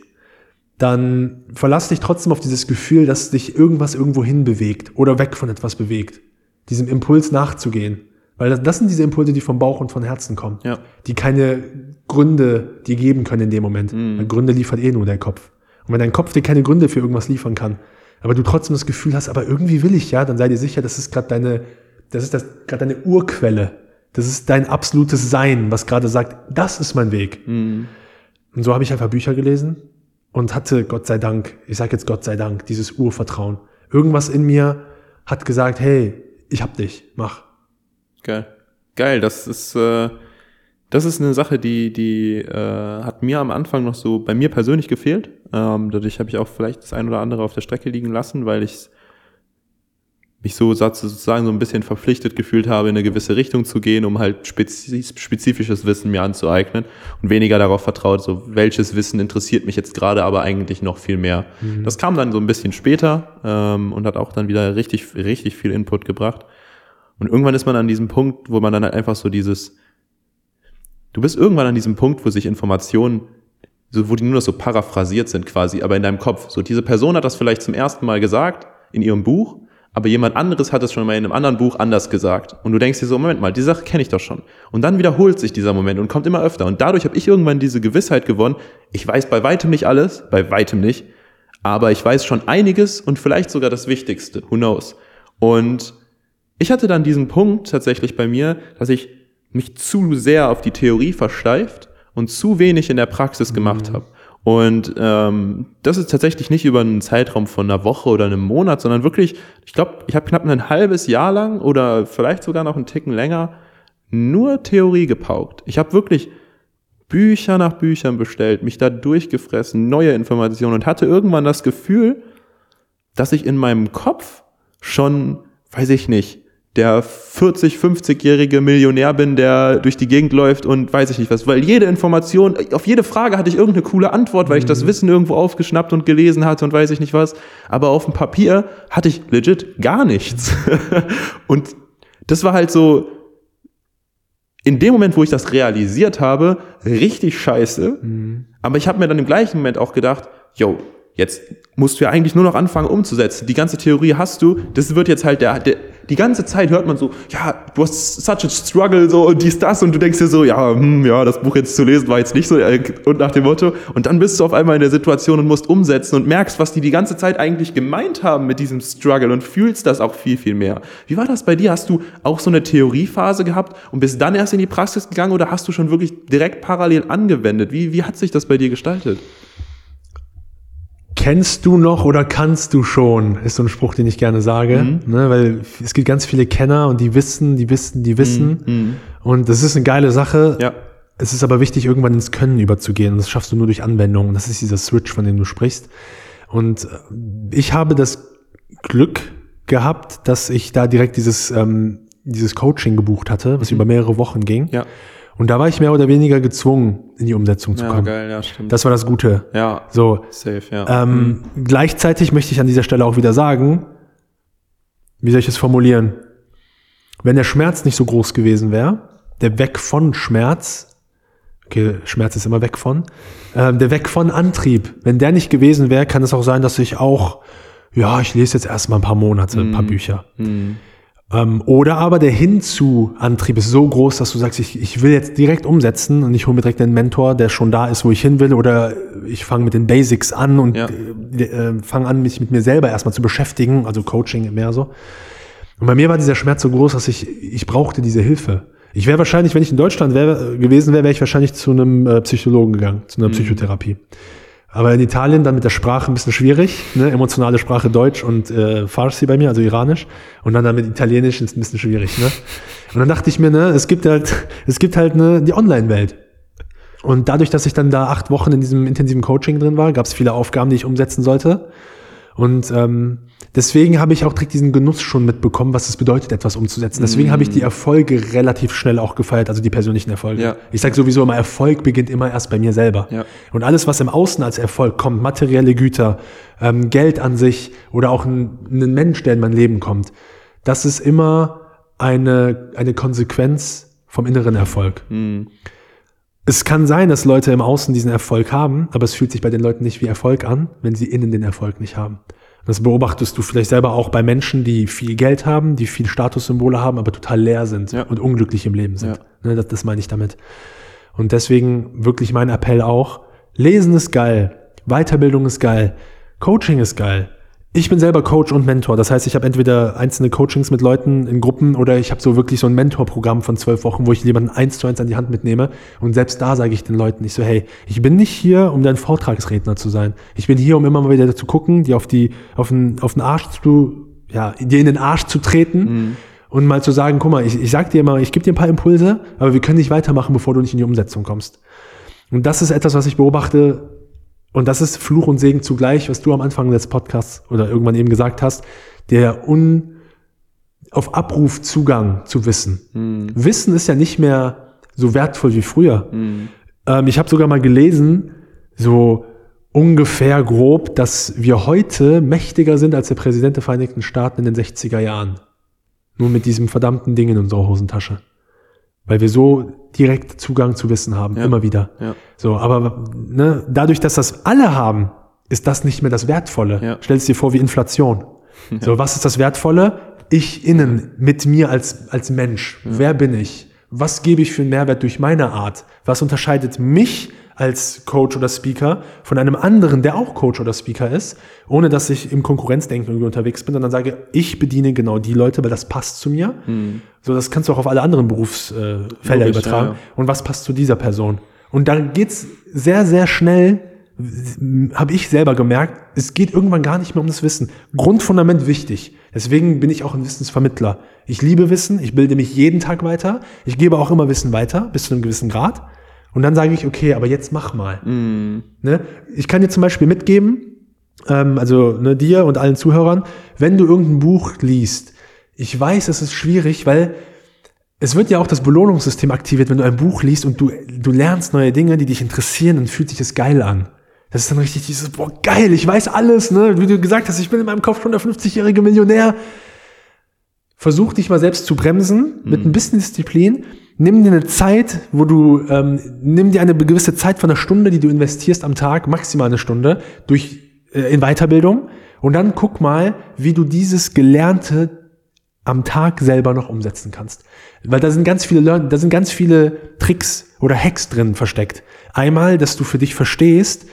dann verlass dich trotzdem auf dieses Gefühl, dass dich irgendwas irgendwo hinbewegt oder weg von etwas bewegt diesem Impuls nachzugehen. Weil das, das sind diese Impulse, die vom Bauch und von Herzen kommen. Ja. Die keine Gründe dir geben können in dem Moment. Mhm. Weil Gründe liefert eh nur der Kopf. Und wenn dein Kopf dir keine Gründe für irgendwas liefern kann, aber du trotzdem das Gefühl hast, aber irgendwie will ich ja, dann sei dir sicher, das ist gerade deine, das ist das gerade deine Urquelle. Das ist dein absolutes Sein, was gerade sagt, das ist mein Weg. Mhm. Und so habe ich einfach Bücher gelesen und hatte Gott sei Dank, ich sage jetzt Gott sei Dank, dieses Urvertrauen. Irgendwas in mir hat gesagt, hey, ich hab dich, mach. Geil. Geil, das ist, äh, das ist eine Sache, die, die äh, hat mir am Anfang noch so bei mir persönlich gefehlt. Ähm, dadurch habe ich auch vielleicht das ein oder andere auf der Strecke liegen lassen, weil ich mich so sozusagen so ein bisschen verpflichtet gefühlt habe, in eine gewisse Richtung zu gehen, um halt spezifisches Wissen mir anzueignen und weniger darauf vertraut, so welches Wissen interessiert mich jetzt gerade, aber eigentlich noch viel mehr. Mhm. Das kam dann so ein bisschen später ähm, und hat auch dann wieder richtig, richtig viel Input gebracht. Und irgendwann ist man an diesem Punkt, wo man dann halt einfach so dieses, du bist irgendwann an diesem Punkt, wo sich Informationen, so, wo die nur noch so paraphrasiert sind quasi, aber in deinem Kopf. So, diese Person hat das vielleicht zum ersten Mal gesagt in ihrem Buch aber jemand anderes hat es schon mal in einem anderen Buch anders gesagt. Und du denkst dir so, Moment mal, die Sache kenne ich doch schon. Und dann wiederholt sich dieser Moment und kommt immer öfter. Und dadurch habe ich irgendwann diese Gewissheit gewonnen, ich weiß bei weitem nicht alles, bei weitem nicht, aber ich weiß schon einiges und vielleicht sogar das Wichtigste, who knows. Und ich hatte dann diesen Punkt tatsächlich bei mir, dass ich mich zu sehr auf die Theorie versteift und zu wenig in der Praxis gemacht mhm. habe. Und ähm, das ist tatsächlich nicht über einen Zeitraum von einer Woche oder einem Monat, sondern wirklich, ich glaube, ich habe knapp ein halbes Jahr lang oder vielleicht sogar noch einen Ticken länger nur Theorie gepaukt. Ich habe wirklich Bücher nach Büchern bestellt, mich da durchgefressen, neue Informationen und hatte irgendwann das Gefühl, dass ich in meinem Kopf schon, weiß ich nicht, der 40, 50-jährige Millionär bin, der durch die Gegend läuft und weiß ich nicht was. Weil jede Information, auf jede Frage hatte ich irgendeine coole Antwort, weil ich das mhm. Wissen irgendwo aufgeschnappt und gelesen hatte und weiß ich nicht was. Aber auf dem Papier hatte ich legit gar nichts. und das war halt so, in dem Moment, wo ich das realisiert habe, richtig scheiße. Mhm. Aber ich habe mir dann im gleichen Moment auch gedacht, yo, Jetzt musst du ja eigentlich nur noch anfangen umzusetzen. Die ganze Theorie hast du. Das wird jetzt halt der, der die ganze Zeit hört man so, ja, du hast such a struggle, so und dies, das und du denkst dir so, ja, hm, ja, das Buch jetzt zu lesen war jetzt nicht so äh, und nach dem Motto. Und dann bist du auf einmal in der Situation und musst umsetzen und merkst, was die die ganze Zeit eigentlich gemeint haben mit diesem Struggle und fühlst das auch viel, viel mehr. Wie war das bei dir? Hast du auch so eine Theoriephase gehabt und bist dann erst in die Praxis gegangen oder hast du schon wirklich direkt parallel angewendet? Wie, wie hat sich das bei dir gestaltet? Kennst du noch oder kannst du schon, ist so ein Spruch, den ich gerne sage, mhm. ne, weil es gibt ganz viele Kenner und die wissen, die wissen, die wissen. Mhm. mhm. Und das ist eine geile Sache. Ja. Es ist aber wichtig, irgendwann ins Können überzugehen. Und das schaffst du nur durch Anwendung. Und das ist dieser Switch, von dem du sprichst. Und äh, ich habe das Glück gehabt, dass ich da direkt dieses, ähm, dieses Coaching gebucht hatte, was mhm. über mehrere Wochen ging. Ja. Und da war ich mehr oder weniger gezwungen, in die Umsetzung zu ja, kommen. Geil, ja, stimmt. Das war das Gute. Ja. So. Safe, ja. Ähm, mhm. Gleichzeitig möchte ich an dieser Stelle auch wieder sagen, wie soll ich es formulieren? Wenn der Schmerz nicht so groß gewesen wäre, der Weg von Schmerz, okay, Schmerz ist immer weg von, äh, der Weg von Antrieb, wenn der nicht gewesen wäre, kann es auch sein, dass ich auch, ja, ich lese jetzt erstmal ein paar Monate, ein paar mhm. Bücher. Mhm. Ähm, oder aber der Hinzu-Antrieb ist so groß, dass du sagst, ich, ich will jetzt direkt umsetzen und ich hole mir direkt einen Mentor, der schon da ist, wo ich hin will, oder ich fange mit den Basics an und ja. äh, äh, fange an, mich mit mir selber erstmal zu beschäftigen, also Coaching mehr so. Und bei mir war dieser Schmerz so groß, dass ich, ich brauchte diese Hilfe. Ich wäre wahrscheinlich, wenn ich in Deutschland wär, gewesen wäre, wäre ich wahrscheinlich zu einem äh, Psychologen gegangen, zu einer mhm. Psychotherapie. Aber in Italien dann mit der Sprache ein bisschen schwierig, ne? emotionale Sprache Deutsch und äh, Farsi bei mir, also Iranisch. Und dann, dann mit Italienisch ist ein bisschen schwierig. Ne? Und dann dachte ich mir, ne, es gibt halt, es gibt halt ne, die Online-Welt. Und dadurch, dass ich dann da acht Wochen in diesem intensiven Coaching drin war, gab es viele Aufgaben, die ich umsetzen sollte. Und ähm, deswegen habe ich auch direkt diesen Genuss schon mitbekommen, was es bedeutet, etwas umzusetzen. Deswegen mm. habe ich die Erfolge relativ schnell auch gefeiert, also die persönlichen Erfolge. Ja. Ich sage sowieso immer, Erfolg beginnt immer erst bei mir selber. Ja. Und alles, was im Außen als Erfolg kommt, materielle Güter, ähm, Geld an sich oder auch ein, ein Mensch, der in mein Leben kommt, das ist immer eine, eine Konsequenz vom inneren Erfolg. Mm. Es kann sein, dass Leute im Außen diesen Erfolg haben, aber es fühlt sich bei den Leuten nicht wie Erfolg an, wenn sie innen den Erfolg nicht haben. Das beobachtest du vielleicht selber auch bei Menschen, die viel Geld haben, die viel Statussymbole haben, aber total leer sind ja. und unglücklich im Leben sind. Ja. Ne, das, das meine ich damit. Und deswegen wirklich mein Appell auch, Lesen ist geil, Weiterbildung ist geil, Coaching ist geil, ich bin selber Coach und Mentor. Das heißt, ich habe entweder einzelne Coachings mit Leuten in Gruppen oder ich habe so wirklich so ein Mentorprogramm von zwölf Wochen, wo ich jemanden eins zu eins an die Hand mitnehme. Und selbst da sage ich den Leuten nicht so, hey, ich bin nicht hier, um dein Vortragsredner zu sein. Ich bin hier, um immer mal wieder zu gucken, die auf die, auf den, auf den Arsch zu, ja, dir in den Arsch zu treten. Mhm. Und mal zu sagen, guck mal, ich, ich sag dir mal, ich gebe dir ein paar Impulse, aber wir können nicht weitermachen, bevor du nicht in die Umsetzung kommst. Und das ist etwas, was ich beobachte und das ist Fluch und Segen zugleich, was du am Anfang des Podcasts oder irgendwann eben gesagt hast, der un, auf Abruf Zugang zu Wissen. Wissen ist ja nicht mehr so wertvoll wie früher. Ähm, ich habe sogar mal gelesen, so ungefähr grob, dass wir heute mächtiger sind als der Präsident der Vereinigten Staaten in den 60er Jahren. Nur mit diesem verdammten Ding in unserer Hosentasche. Weil wir so direkt Zugang zu Wissen haben, Ja. immer wieder. Ja. So, aber ne, dadurch, dass das alle haben, ist das nicht mehr das Wertvolle. Ja. Stell es dir vor wie Inflation. So, was ist das Wertvolle? Ich innen, mit mir als, als Mensch. Wer bin ich? Was gebe ich für einen Mehrwert durch meine Art? Was unterscheidet mich als Coach oder Speaker von einem anderen, der auch Coach oder Speaker ist, ohne dass ich im Konkurrenzdenken irgendwie unterwegs bin, sondern sage, ich bediene genau die Leute, weil das passt zu mir. So, das kannst du auch auf alle anderen Berufsfelder Felder Logisch, übertragen. ja, ja. Und was passt zu dieser Person? Und dann geht's sehr, sehr schnell, habe ich selber gemerkt, es geht irgendwann gar nicht mehr um das Wissen. Grundfundament wichtig. Deswegen bin ich auch ein Wissensvermittler. Ich liebe Wissen, ich bilde mich jeden Tag weiter, ich gebe auch immer Wissen weiter, bis zu einem gewissen Grad. Und dann sage ich, okay, aber jetzt mach mal. Ne? Ich kann dir zum Beispiel mitgeben, ähm, also ne, dir und allen Zuhörern, wenn du irgendein Buch liest, ich weiß, es ist schwierig, weil es wird ja auch das Belohnungssystem aktiviert, wenn du ein Buch liest und du, du lernst neue Dinge, die dich interessieren, dann fühlt sich das geil an. Das ist dann richtig dieses, boah, geil, ich weiß alles, ne? Wie du gesagt hast, ich bin in meinem Kopf schon der 50-jährige Millionär. Versuch dich mal selbst zu bremsen mit ein bisschen Disziplin. Nimm dir eine Zeit, wo du, ähm, nimm dir eine gewisse Zeit von einer Stunde, die du investierst am Tag, maximal eine Stunde, durch, äh, in Weiterbildung. Und dann guck mal, wie du dieses Gelernte am Tag selber noch umsetzen kannst. Weil da sind ganz viele Learn da sind ganz viele Tricks oder Hacks drin versteckt. Einmal, dass du für dich verstehst,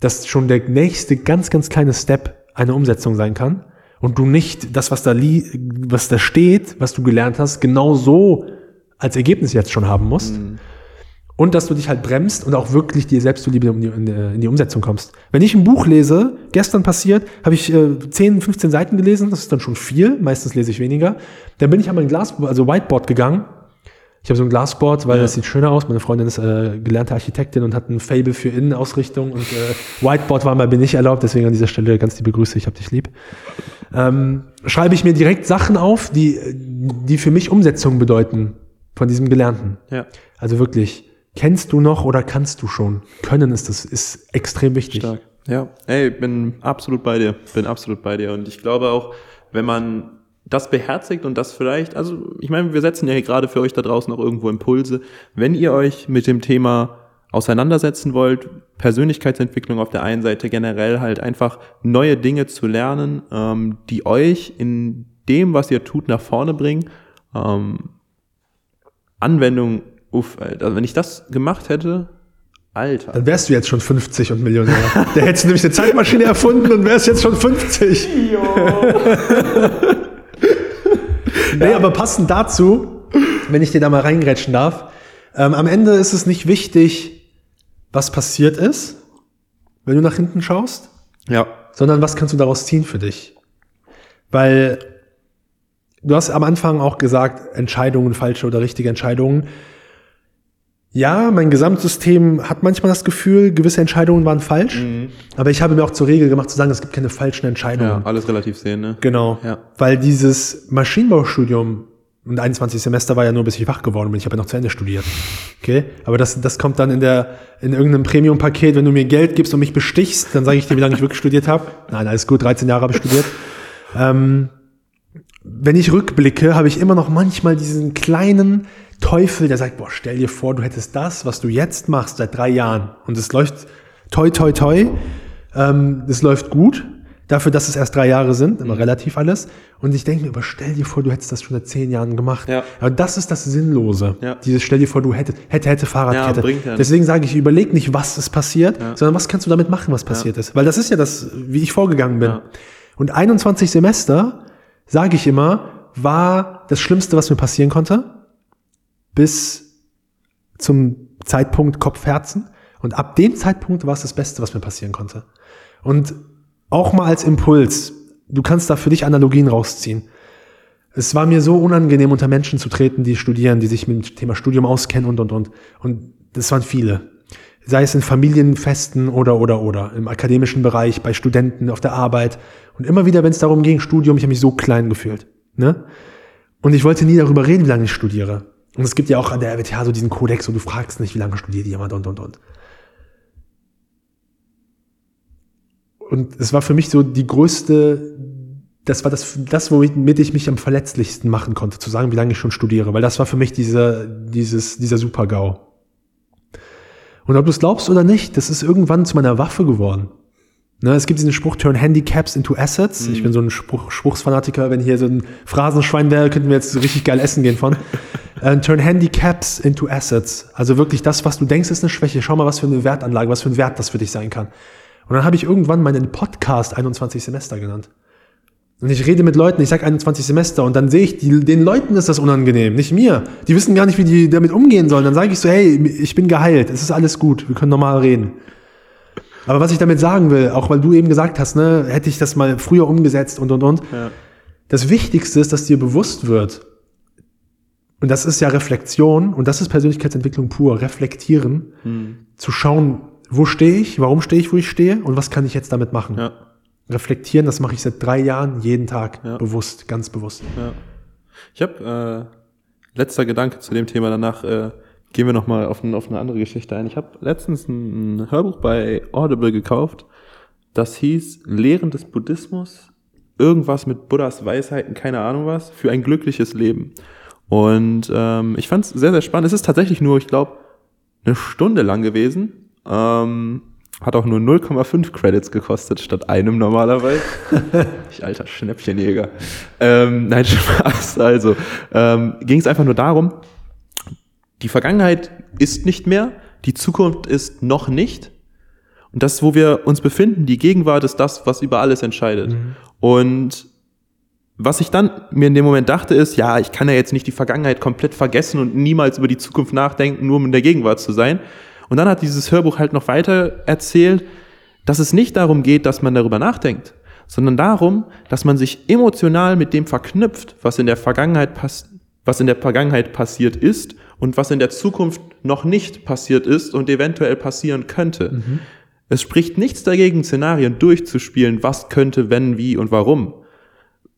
dass schon der nächste ganz, ganz kleine Step eine Umsetzung sein kann und du nicht das, was da, li was da steht, was du gelernt hast, genau so als Ergebnis jetzt schon haben musst. Und dass du dich halt bremst und auch wirklich dir selbst zuliebe in die, in die- Umsetzung kommst. Wenn ich ein Buch lese, gestern passiert, habe ich äh, 10, 15 Seiten gelesen, das ist dann schon viel, meistens lese ich weniger. Dann bin ich an mein Glas, also Whiteboard gegangen. Ich habe so ein Glasboard, weil das sieht schöner aus. Meine Freundin ist äh, gelernte Architektin und hat ein Fable für Innenausrichtung und äh, Whiteboard war mal bin nicht erlaubt, deswegen an dieser Stelle ganz liebe Grüße, ich hab dich lieb. Ähm, schreibe ich mir direkt Sachen auf, die, die für mich Umsetzung bedeuten von diesem Gelernten. Ja. Also wirklich, kennst du noch oder kannst du schon? Können ist das ist extrem wichtig. Stark. Ja, ey, bin absolut bei dir. Bin absolut bei dir. Und ich glaube auch, wenn man das beherzigt und das vielleicht, also ich meine, wir setzen ja hier gerade für euch da draußen auch irgendwo Impulse. Wenn ihr euch mit dem Thema auseinandersetzen wollt, Persönlichkeitsentwicklung auf der einen Seite generell halt einfach neue Dinge zu lernen, ähm, die euch in dem, was ihr tut, nach vorne bringen. Ähm, Anwendung, uff, Alter, wenn ich das gemacht hätte, Alter. Dann wärst du jetzt schon 50 und Millionär. Der hättest nämlich eine Zeitmaschine erfunden und wärst jetzt schon 50. nee, aber passend dazu, wenn ich dir da mal reingrätschen darf, ähm, am Ende ist es nicht wichtig, was passiert ist, wenn du nach hinten schaust, Ja. sondern was kannst du daraus ziehen für dich? Weil du hast am Anfang auch gesagt, Entscheidungen, falsche oder richtige Entscheidungen. Ja, mein Gesamtsystem hat manchmal das Gefühl, gewisse Entscheidungen waren falsch, aber ich habe mir auch zur Regel gemacht zu sagen, es gibt keine falschen Entscheidungen. Ja, alles relativ sehen, ne? Genau. Ja. Weil dieses Maschinenbaustudium und 21 Semester war ja nur, bis ich wach geworden bin. Ich habe ja noch zu Ende studiert. Okay? Aber das, das kommt dann in der, in irgendeinem Premium-Paket, wenn du mir Geld gibst und mich bestichst, dann sage ich dir, wie lange ich wirklich studiert habe. Nein, alles gut, 13 Jahre habe ich studiert. Ähm, wenn ich rückblicke, habe ich immer noch manchmal diesen kleinen Teufel, der sagt, boah, stell dir vor, du hättest das, was du jetzt machst, seit drei Jahren. Und es läuft toi, toi, toi. Ähm, es läuft gut. Dafür, dass es erst drei Jahre sind, Mhm. immer relativ alles. Und ich denke mir, aber stell dir vor, du hättest das schon seit zehn Jahren gemacht. Ja. Aber das ist das Sinnlose. Ja. Dieses stell dir vor, du hättest, hätte, hätte, Fahrradkette. Ja, bringt ja. Deswegen sage ich, überleg nicht, was ist passiert, sondern was kannst du damit machen, was passiert ist. Weil das ist ja das, wie ich vorgegangen bin. Ja. Und 21 Semester, sage ich immer, war das Schlimmste, was mir passieren konnte, bis zum Zeitpunkt Kopf, Herzen. Und ab dem Zeitpunkt war es das Beste, was mir passieren konnte. Und auch mal als Impuls, du kannst da für dich Analogien rausziehen. Es war mir so unangenehm, unter Menschen zu treten, die studieren, die sich mit dem Thema Studium auskennen und, und, und. Und das waren viele. Sei es in Familienfesten oder, oder, oder. Im akademischen Bereich, bei Studenten, auf der Arbeit. Und immer wieder, wenn es darum ging, Studium, ich habe mich so klein gefühlt. Ne? Und ich wollte nie darüber reden, wie lange ich studiere. Und es gibt ja auch an der RWTH so diesen Kodex, wo du fragst nicht, wie lange studiert jemand und, und, und. Und es war für mich so die größte, das war das, das, womit ich mich am verletzlichsten machen konnte, zu sagen, wie lange ich schon studiere, weil das war für mich dieser, dieses, dieser Super-GAU. Und ob du es glaubst oder nicht, das ist irgendwann zu meiner Waffe geworden. Ne, es gibt diesen Spruch, turn Handicaps into Assets. Mhm. Ich bin so ein Spruch, Spruchsfanatiker. Wenn hier so ein Phrasenschwein wäre, könnten wir jetzt richtig geil essen gehen von. uh, turn Handicaps into Assets. Also wirklich das, was du denkst, ist eine Schwäche. Schau mal, was für eine Wertanlage, was für ein Wert das für dich sein kann. Und dann habe ich irgendwann meinen Podcast 21 Semester genannt. Und ich rede mit Leuten, ich sage 21 Semester und dann sehe ich, die, den Leuten ist das unangenehm, nicht mir. Die wissen gar nicht, wie die damit umgehen sollen. Dann sage ich so, hey, ich bin geheilt, es ist alles gut, wir können normal reden. Aber was ich damit sagen will, auch weil du eben gesagt hast, ne, hätte ich das mal früher umgesetzt und und und. Ja. Das Wichtigste ist, dass dir bewusst wird, und das ist ja Reflexion und das ist Persönlichkeitsentwicklung pur, reflektieren, hm. zu schauen, wo stehe ich, warum stehe ich, wo ich stehe und was kann ich jetzt damit machen. Ja. Reflektieren, das mache ich seit drei Jahren, jeden Tag, ja. bewusst, ganz bewusst. Ja. Ich habe äh, letzter Gedanke zu dem Thema danach. Äh, gehen wir nochmal auf, ein, auf eine andere Geschichte ein. Ich habe letztens ein, ein Hörbuch bei Audible gekauft, das hieß Lehren des Buddhismus, irgendwas mit Buddhas Weisheiten, keine Ahnung was, für ein glückliches Leben. Und ähm, ich fand es sehr, sehr spannend. Es ist tatsächlich nur, ich glaube, eine Stunde lang gewesen. Ähm, hat auch nur 0,5 Credits gekostet statt einem normalerweise. ich alter Schnäppchenjäger. Ähm, nein, Spaß. Also ähm, ging es einfach nur darum, die Vergangenheit ist nicht mehr, die Zukunft ist noch nicht. Und das, wo wir uns befinden, die Gegenwart ist das, was über alles entscheidet. Mhm. Und was ich dann mir in dem Moment dachte, ist, ja, ich kann ja jetzt nicht die Vergangenheit komplett vergessen und niemals über die Zukunft nachdenken, nur um in der Gegenwart zu sein. Und dann hat dieses Hörbuch halt noch weiter erzählt, dass es nicht darum geht, dass man darüber nachdenkt, sondern darum, dass man sich emotional mit dem verknüpft, was in der Vergangenheit passiert was in der Vergangenheit passiert ist und was in der Zukunft noch nicht passiert ist und eventuell passieren könnte. Mhm. Es spricht nichts dagegen, Szenarien durchzuspielen, was könnte, wenn, wie und warum.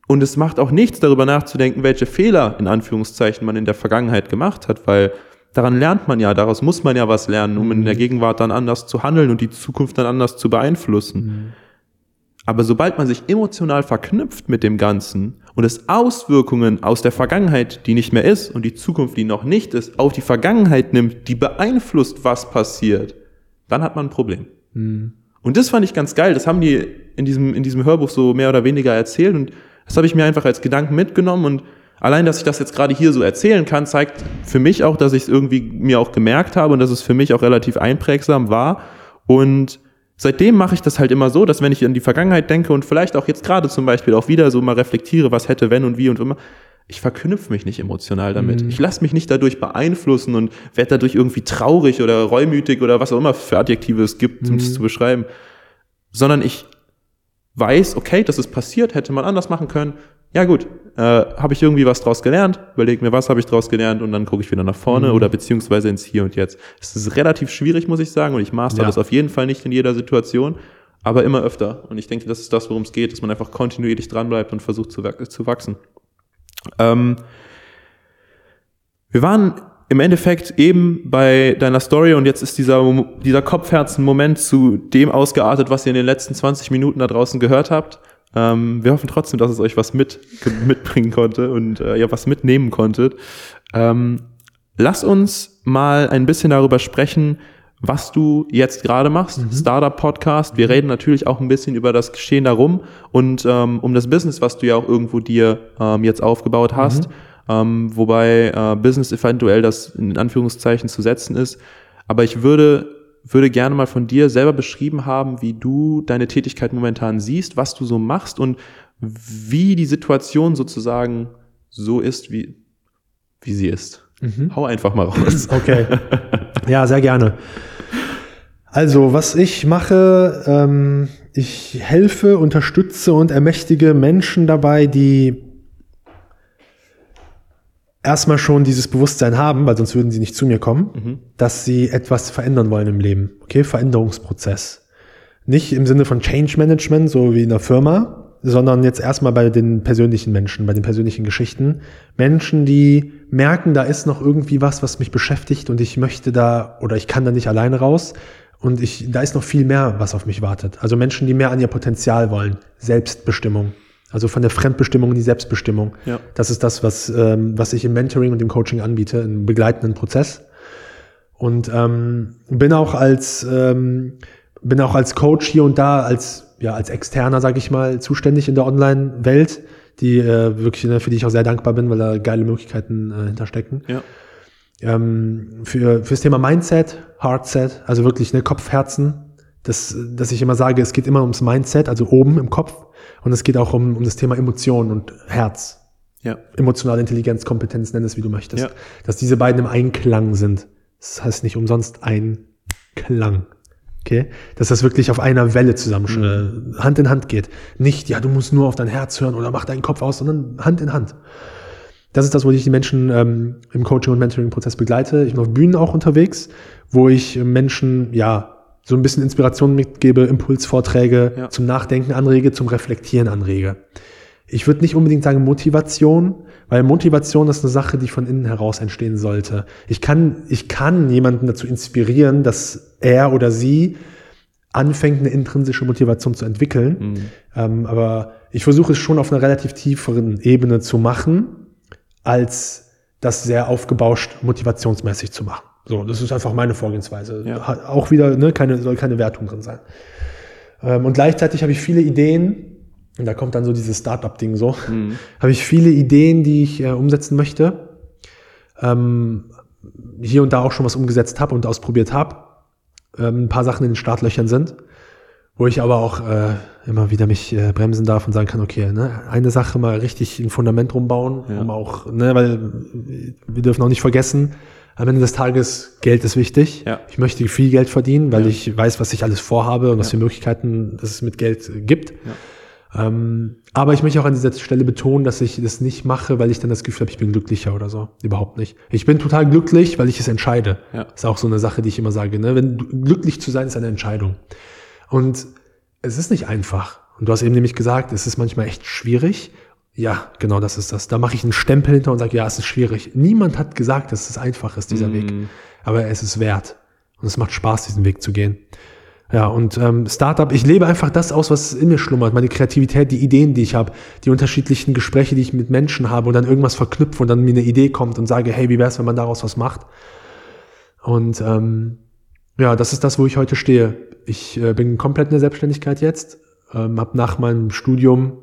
Und es macht auch nichts darüber nachzudenken, welche Fehler in Anführungszeichen man in der Vergangenheit gemacht hat, weil daran lernt man ja, daraus muss man ja was lernen, um in der mhm. Gegenwart dann anders zu handeln und die Zukunft dann anders zu beeinflussen. Mhm. Aber sobald man sich emotional verknüpft mit dem Ganzen und es Auswirkungen aus der Vergangenheit, die nicht mehr ist, und die Zukunft, die noch nicht ist, auf die Vergangenheit nimmt, die beeinflusst, was passiert, dann hat man ein Problem. Mhm. Und das fand ich ganz geil. Das haben die in diesem, in diesem Hörbuch so mehr oder weniger erzählt. Und das habe ich mir einfach als Gedanken mitgenommen. Und allein, dass ich das jetzt gerade hier so erzählen kann, zeigt für mich auch, dass ich es irgendwie mir auch gemerkt habe und dass es für mich auch relativ einprägsam war. Und seitdem mache ich das halt immer so, dass wenn ich an die Vergangenheit denke und vielleicht auch jetzt gerade zum Beispiel auch wieder so mal reflektiere, was hätte, wenn und wie und immer, ich verknüpfe mich nicht emotional damit. Mhm. Ich lasse mich nicht dadurch beeinflussen und werde dadurch irgendwie traurig oder reumütig oder was auch immer für Adjektive es gibt, um es mhm. zu beschreiben, sondern ich weiß, okay, das ist passiert, hätte man anders machen können. Ja gut, äh, habe ich irgendwie was draus gelernt, überlege mir, was habe ich draus gelernt und dann gucke ich wieder nach vorne mhm. oder beziehungsweise ins Hier und Jetzt. Es ist relativ schwierig, muss ich sagen, und ich master ja. das auf jeden Fall nicht in jeder Situation, aber immer öfter. Und ich denke, das ist das, worum es geht, dass man einfach kontinuierlich dranbleibt und versucht zu, zu wachsen. Ähm, wir waren im Endeffekt eben bei deiner Story und jetzt ist dieser, dieser Kopfherzen-Moment zu dem ausgeartet, was ihr in den letzten 20 Minuten da draußen gehört habt. Ähm, wir hoffen trotzdem, dass es euch was mit, mitbringen konnte und äh, ja, was mitnehmen konntet. Ähm, lass uns mal ein bisschen darüber sprechen, was du jetzt gerade machst, mhm. Startup Podcast. Wir reden natürlich auch ein bisschen über das Geschehen darum und ähm, um das Business, was du ja auch irgendwo dir ähm, jetzt aufgebaut hast. Mhm. Ähm, wobei äh, Business eventuell das in Anführungszeichen zu setzen ist. Aber ich würde würde gerne mal von dir selber beschrieben haben, wie du deine Tätigkeit momentan siehst, was du so machst und wie die Situation sozusagen so ist, wie, wie sie ist. Mhm. Hau einfach mal raus. Okay. Ja, sehr gerne. Also, was ich mache, ähm, ich helfe, unterstütze und ermächtige Menschen dabei, die erstmal schon dieses Bewusstsein haben, weil sonst würden sie nicht zu mir kommen, mhm. dass sie etwas verändern wollen im Leben. Okay, Veränderungsprozess. Nicht im Sinne von Change Management, so wie in der Firma, sondern jetzt erstmal bei den persönlichen Menschen, bei den persönlichen Geschichten. Menschen, die merken, da ist noch irgendwie was, was mich beschäftigt und ich möchte da oder ich kann da nicht alleine raus und ich, da ist noch viel mehr, was auf mich wartet. Also Menschen, die mehr an ihr Potenzial wollen, Selbstbestimmung. Also von der Fremdbestimmung in die Selbstbestimmung. Ja. Das ist das, was, ähm, was ich im Mentoring und im Coaching anbiete, im begleitenden Prozess. Und ähm, bin auch als ähm, bin auch als Coach hier und da als ja als externer, sage ich mal, zuständig in der Online-Welt, die äh, wirklich ne, für die ich auch sehr dankbar bin, weil da geile Möglichkeiten äh, hinterstecken. Ja. Ähm, für fürs Thema Mindset, Heartset, also wirklich ne Kopf, Herzen, dass dass ich immer sage, es geht immer ums Mindset, also oben im Kopf, und es geht auch um um das Thema Emotion und Herz. Ja. Emotionale Intelligenz, Kompetenz, nenn es wie du möchtest. Ja. Dass diese beiden im Einklang sind. Das heißt nicht umsonst Einklang. Okay? Dass das wirklich auf einer Welle zusammen äh, Hand in Hand geht. Nicht, ja, du musst nur auf dein Herz hören oder mach deinen Kopf aus, sondern Hand in Hand. Das ist das, wo ich die Menschen ähm, im Coaching- und Mentoring-Prozess begleite. Ich bin auf Bühnen auch unterwegs, wo ich Menschen, ja, so ein bisschen Inspiration mitgebe, Impulsvorträge Ja. zum Nachdenken anrege, zum Reflektieren anrege. Ich würde nicht unbedingt sagen Motivation, weil Motivation ist eine Sache, die von innen heraus entstehen sollte. Ich kann, ich kann jemanden dazu inspirieren, dass er oder sie anfängt, eine intrinsische Motivation zu entwickeln. Ähm, aber ich versuche es schon auf einer relativ tieferen Ebene zu machen, als das sehr aufgebauscht motivationsmäßig zu machen. So, das ist einfach meine Vorgehensweise. Ja. Auch wieder, ne, keine, soll keine Wertung drin sein. Ähm, und gleichzeitig habe ich viele Ideen, und da kommt dann so dieses Startup-Ding so, habe ich viele Ideen, die ich äh, umsetzen möchte. Ähm, hier und da auch schon was umgesetzt habe und ausprobiert habe. Ähm, ein paar Sachen in den Startlöchern sind, wo ich aber auch äh, immer wieder mich äh, bremsen darf und sagen kann, okay, ne, eine Sache mal richtig ein Fundament rumbauen, Ja. um auch, ne, weil wir dürfen auch nicht vergessen, am Ende des Tages, Geld ist wichtig. Ja. Ich möchte viel Geld verdienen, weil Ja. ich weiß, was ich alles vorhabe und was für Möglichkeiten es mit Geld gibt. Ähm, aber ich möchte auch an dieser Stelle betonen, dass ich das nicht mache, weil ich dann das Gefühl habe, ich bin glücklicher oder so. Überhaupt nicht. Ich bin total glücklich, weil ich es entscheide. Ja. Ist auch so eine Sache, die ich immer sage. Ne? Wenn glücklich zu sein, ist eine Entscheidung. Und es ist nicht einfach. Und du hast eben nämlich gesagt, es ist manchmal echt schwierig. Ja, genau das ist das. Da mache ich einen Stempel hinter und sage, ja, es ist schwierig. Niemand hat gesagt, dass es einfach ist, dieser Weg. Aber es ist wert. Und es macht Spaß, diesen Weg zu gehen. Ja, und ähm, Startup, ich lebe einfach das aus, was in mir schlummert. Meine Kreativität, die Ideen, die ich habe, die unterschiedlichen Gespräche, die ich mit Menschen habe und dann irgendwas verknüpfe und dann mir eine Idee kommt und sage, hey, wie wär's, wenn man daraus was macht? Und ähm, ja, das ist das, wo ich heute stehe. Ich äh, bin komplett in der Selbstständigkeit jetzt, ähm, habe nach meinem Studium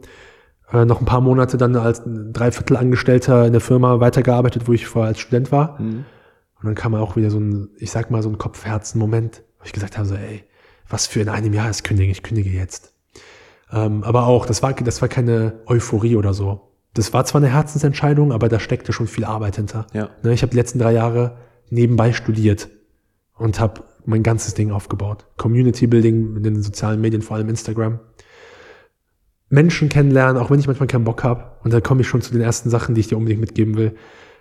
äh, noch ein paar Monate dann als Dreiviertelangestellter in der Firma weitergearbeitet, wo ich vorher als Student war. Und dann kam auch wieder so ein, ich sag mal, so ein Kopfherzen-Moment, wo ich gesagt habe, so, ey, was für in einem Jahr ist kündigen, ich kündige jetzt. Ähm, aber auch, das war, das war keine Euphorie oder so. Das war zwar eine Herzensentscheidung, aber da steckte schon viel Arbeit hinter. Ja. Ne, ich habe die letzten drei Jahre nebenbei studiert und habe mein ganzes Ding aufgebaut. Community Building in den sozialen Medien, vor allem Instagram. Menschen kennenlernen, auch wenn ich manchmal keinen Bock habe. Und da komme ich schon zu den ersten Sachen, die ich dir unbedingt mitgeben will.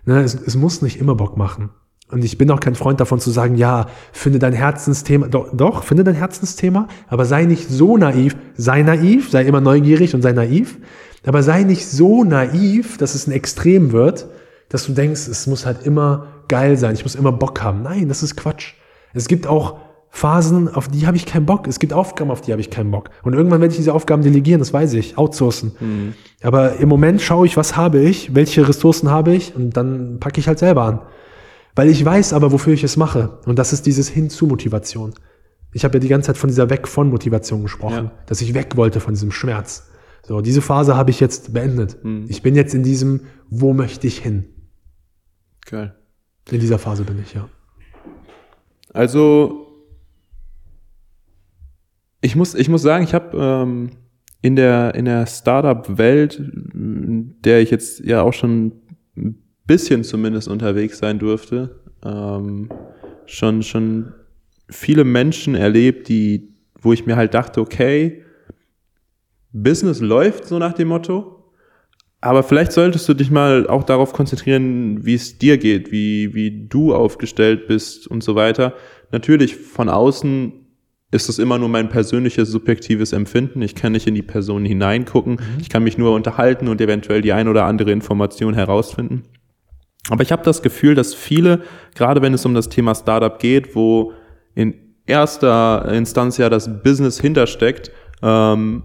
Ne, es, es muss nicht immer Bock machen. Und ich bin auch kein Freund davon zu sagen, ja, finde dein Herzensthema, doch, doch, finde dein Herzensthema, aber sei nicht so naiv, sei naiv, sei immer neugierig und sei naiv, aber sei nicht so naiv, dass es ein Extrem wird, dass du denkst, es muss halt immer geil sein, ich muss immer Bock haben. Nein, das ist Quatsch. Es gibt auch Phasen, auf die habe ich keinen Bock. Es gibt Aufgaben, auf die habe ich keinen Bock. Und irgendwann werde ich diese Aufgaben delegieren, das weiß ich, outsourcen. Aber im Moment schaue ich, was habe ich, welche Ressourcen habe ich und dann packe ich halt selber an. Weil ich weiß aber, wofür ich es mache. Und das ist dieses Hin-zu-Motivation. Ich habe ja die ganze Zeit von dieser Weg-von-Motivation gesprochen, Ja. dass ich weg wollte von diesem Schmerz. So, diese Phase habe ich jetzt beendet. Ich bin jetzt in diesem, wo möchte ich hin? Geil. In dieser Phase bin ich, ja. Also, ich muss, ich muss sagen, ich habe ähm, in der, in der Startup-Welt, in der ich jetzt ja auch schon ein bisschen zumindest unterwegs sein durfte, ähm, schon, schon viele Menschen erlebt, die, wo ich mir halt dachte, okay, Business läuft so nach dem Motto, aber vielleicht solltest du dich mal auch darauf konzentrieren, wie es dir geht, wie, wie du aufgestellt bist und so weiter. Natürlich von außen ist es immer nur mein persönliches, subjektives Empfinden. Ich kann nicht in die Person hineingucken. Mhm. Ich kann mich nur unterhalten und eventuell die ein oder andere Information herausfinden. Aber ich habe das Gefühl, dass viele, gerade wenn es um das Thema Startup geht, wo in erster Instanz ja das Business hintersteckt, ähm,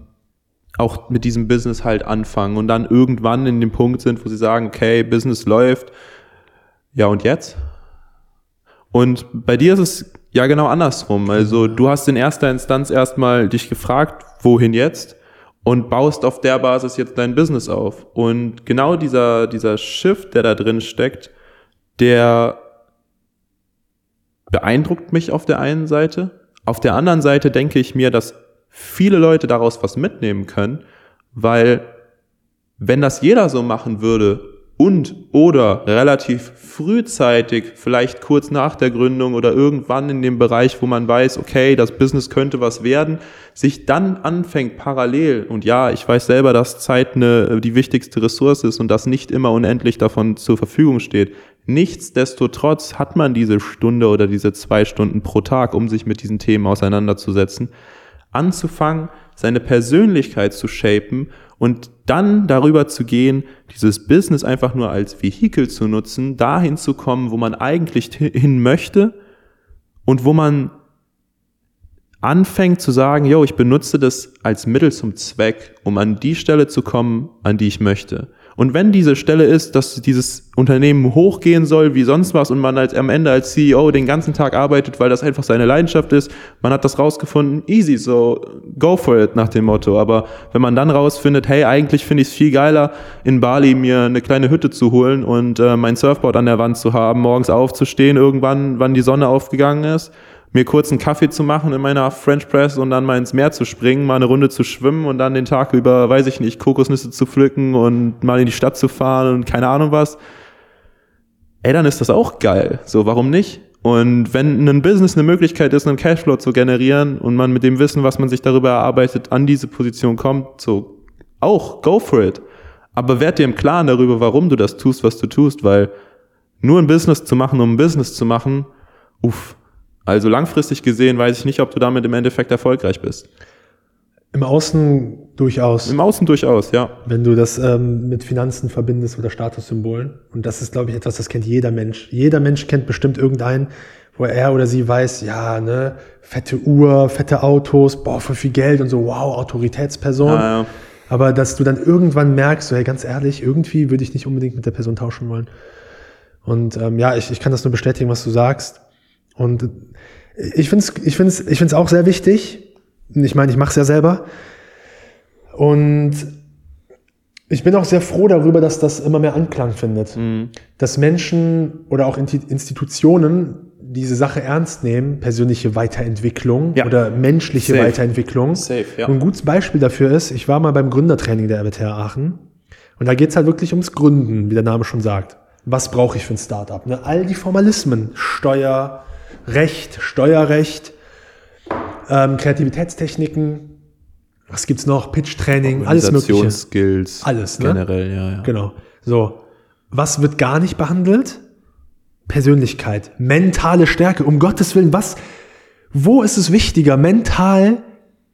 auch mit diesem Business halt anfangen und dann irgendwann in dem Punkt sind, wo sie sagen, okay, Business läuft, ja und jetzt? Und bei dir ist es ja genau andersrum. Also du hast in erster Instanz erstmal dich gefragt, wohin jetzt? Und baust auf der Basis jetzt dein Business auf. Und genau dieser, dieser Shift, der da drin steckt, der beeindruckt mich auf der einen Seite. Auf der anderen Seite denke ich mir, dass viele Leute daraus was mitnehmen können, weil wenn das jeder so machen würde und oder relativ frühzeitig, vielleicht kurz nach der Gründung oder irgendwann in dem Bereich, wo man weiß, okay, das Business könnte was werden, sich dann anfängt parallel und ja, ich weiß selber, dass Zeit eine, die wichtigste Ressource ist und dass nicht immer unendlich davon zur Verfügung steht. Nichtsdestotrotz hat man diese Stunde oder diese zwei Stunden pro Tag, um sich mit diesen Themen auseinanderzusetzen anzufangen, seine Persönlichkeit zu shapen und dann darüber zu gehen, dieses Business einfach nur als Vehikel zu nutzen, dahin zu kommen, wo man eigentlich hin möchte und wo man anfängt zu sagen, yo, ich benutze das als Mittel zum Zweck, um an die Stelle zu kommen, an die ich möchte. Und wenn diese Stelle ist, dass dieses Unternehmen hochgehen soll wie sonst was und man als, am Ende als CEO den ganzen Tag arbeitet, weil das einfach seine Leidenschaft ist, man hat das rausgefunden, easy, so go for it nach dem Motto. Aber wenn man dann rausfindet, hey, eigentlich finde ich es viel geiler, in Bali mir eine kleine Hütte zu holen und äh, mein Surfboard an der Wand zu haben, morgens aufzustehen, irgendwann, wann die Sonne aufgegangen ist mir kurz einen Kaffee zu machen in meiner French Press und dann mal ins Meer zu springen, mal eine Runde zu schwimmen und dann den Tag über, weiß ich nicht, Kokosnüsse zu pflücken und mal in die Stadt zu fahren und keine Ahnung was. Ey, dann ist das auch geil. So, warum nicht? Und wenn ein Business eine Möglichkeit ist, einen Cashflow zu generieren und man mit dem Wissen, was man sich darüber erarbeitet, an diese Position kommt, so auch, go for it. Aber werd dir im Klaren darüber, warum du das tust, was du tust, weil nur ein Business zu machen, um ein Business zu machen, uff, also langfristig gesehen weiß ich nicht, ob du damit im Endeffekt erfolgreich bist. Im Außen durchaus. Im Außen durchaus, ja. Wenn du das ähm, mit Finanzen verbindest oder Statussymbolen. Und das ist, glaube ich, etwas, das kennt jeder Mensch. Jeder Mensch kennt bestimmt irgendeinen, wo er oder sie weiß, ja, ne, fette Uhr, fette Autos, boah, voll viel Geld und so, wow, Autoritätsperson. Ja, ja. Aber dass du dann irgendwann merkst, so, hey, ganz ehrlich, irgendwie würde ich nicht unbedingt mit der Person tauschen wollen. Und ähm, ja, ich, ich kann das nur bestätigen, was du sagst. Und ich finde es ich find's, ich find's auch sehr wichtig. Ich meine, ich mache es ja selber. Und ich bin auch sehr froh darüber, dass das immer mehr Anklang findet. Mhm. Dass Menschen oder auch Institutionen diese Sache ernst nehmen, persönliche Weiterentwicklung ja. oder menschliche Safe. Weiterentwicklung. Safe, ja. Und ein gutes Beispiel dafür ist, ich war mal beim Gründertraining der RWTH Aachen und da geht es halt wirklich ums Gründen, wie der Name schon sagt. Was brauche ich für ein Startup? Ne? All die Formalismen, Steuer, Recht, Steuerrecht, ähm, Kreativitätstechniken, was gibt's noch? Pitch-Training, alles mögliche. Skills. Alles, ne? Generell, ja, ja. Genau. So. Was wird gar nicht behandelt? Persönlichkeit, mentale Stärke. Um Gottes Willen, was, wo ist es wichtiger, mental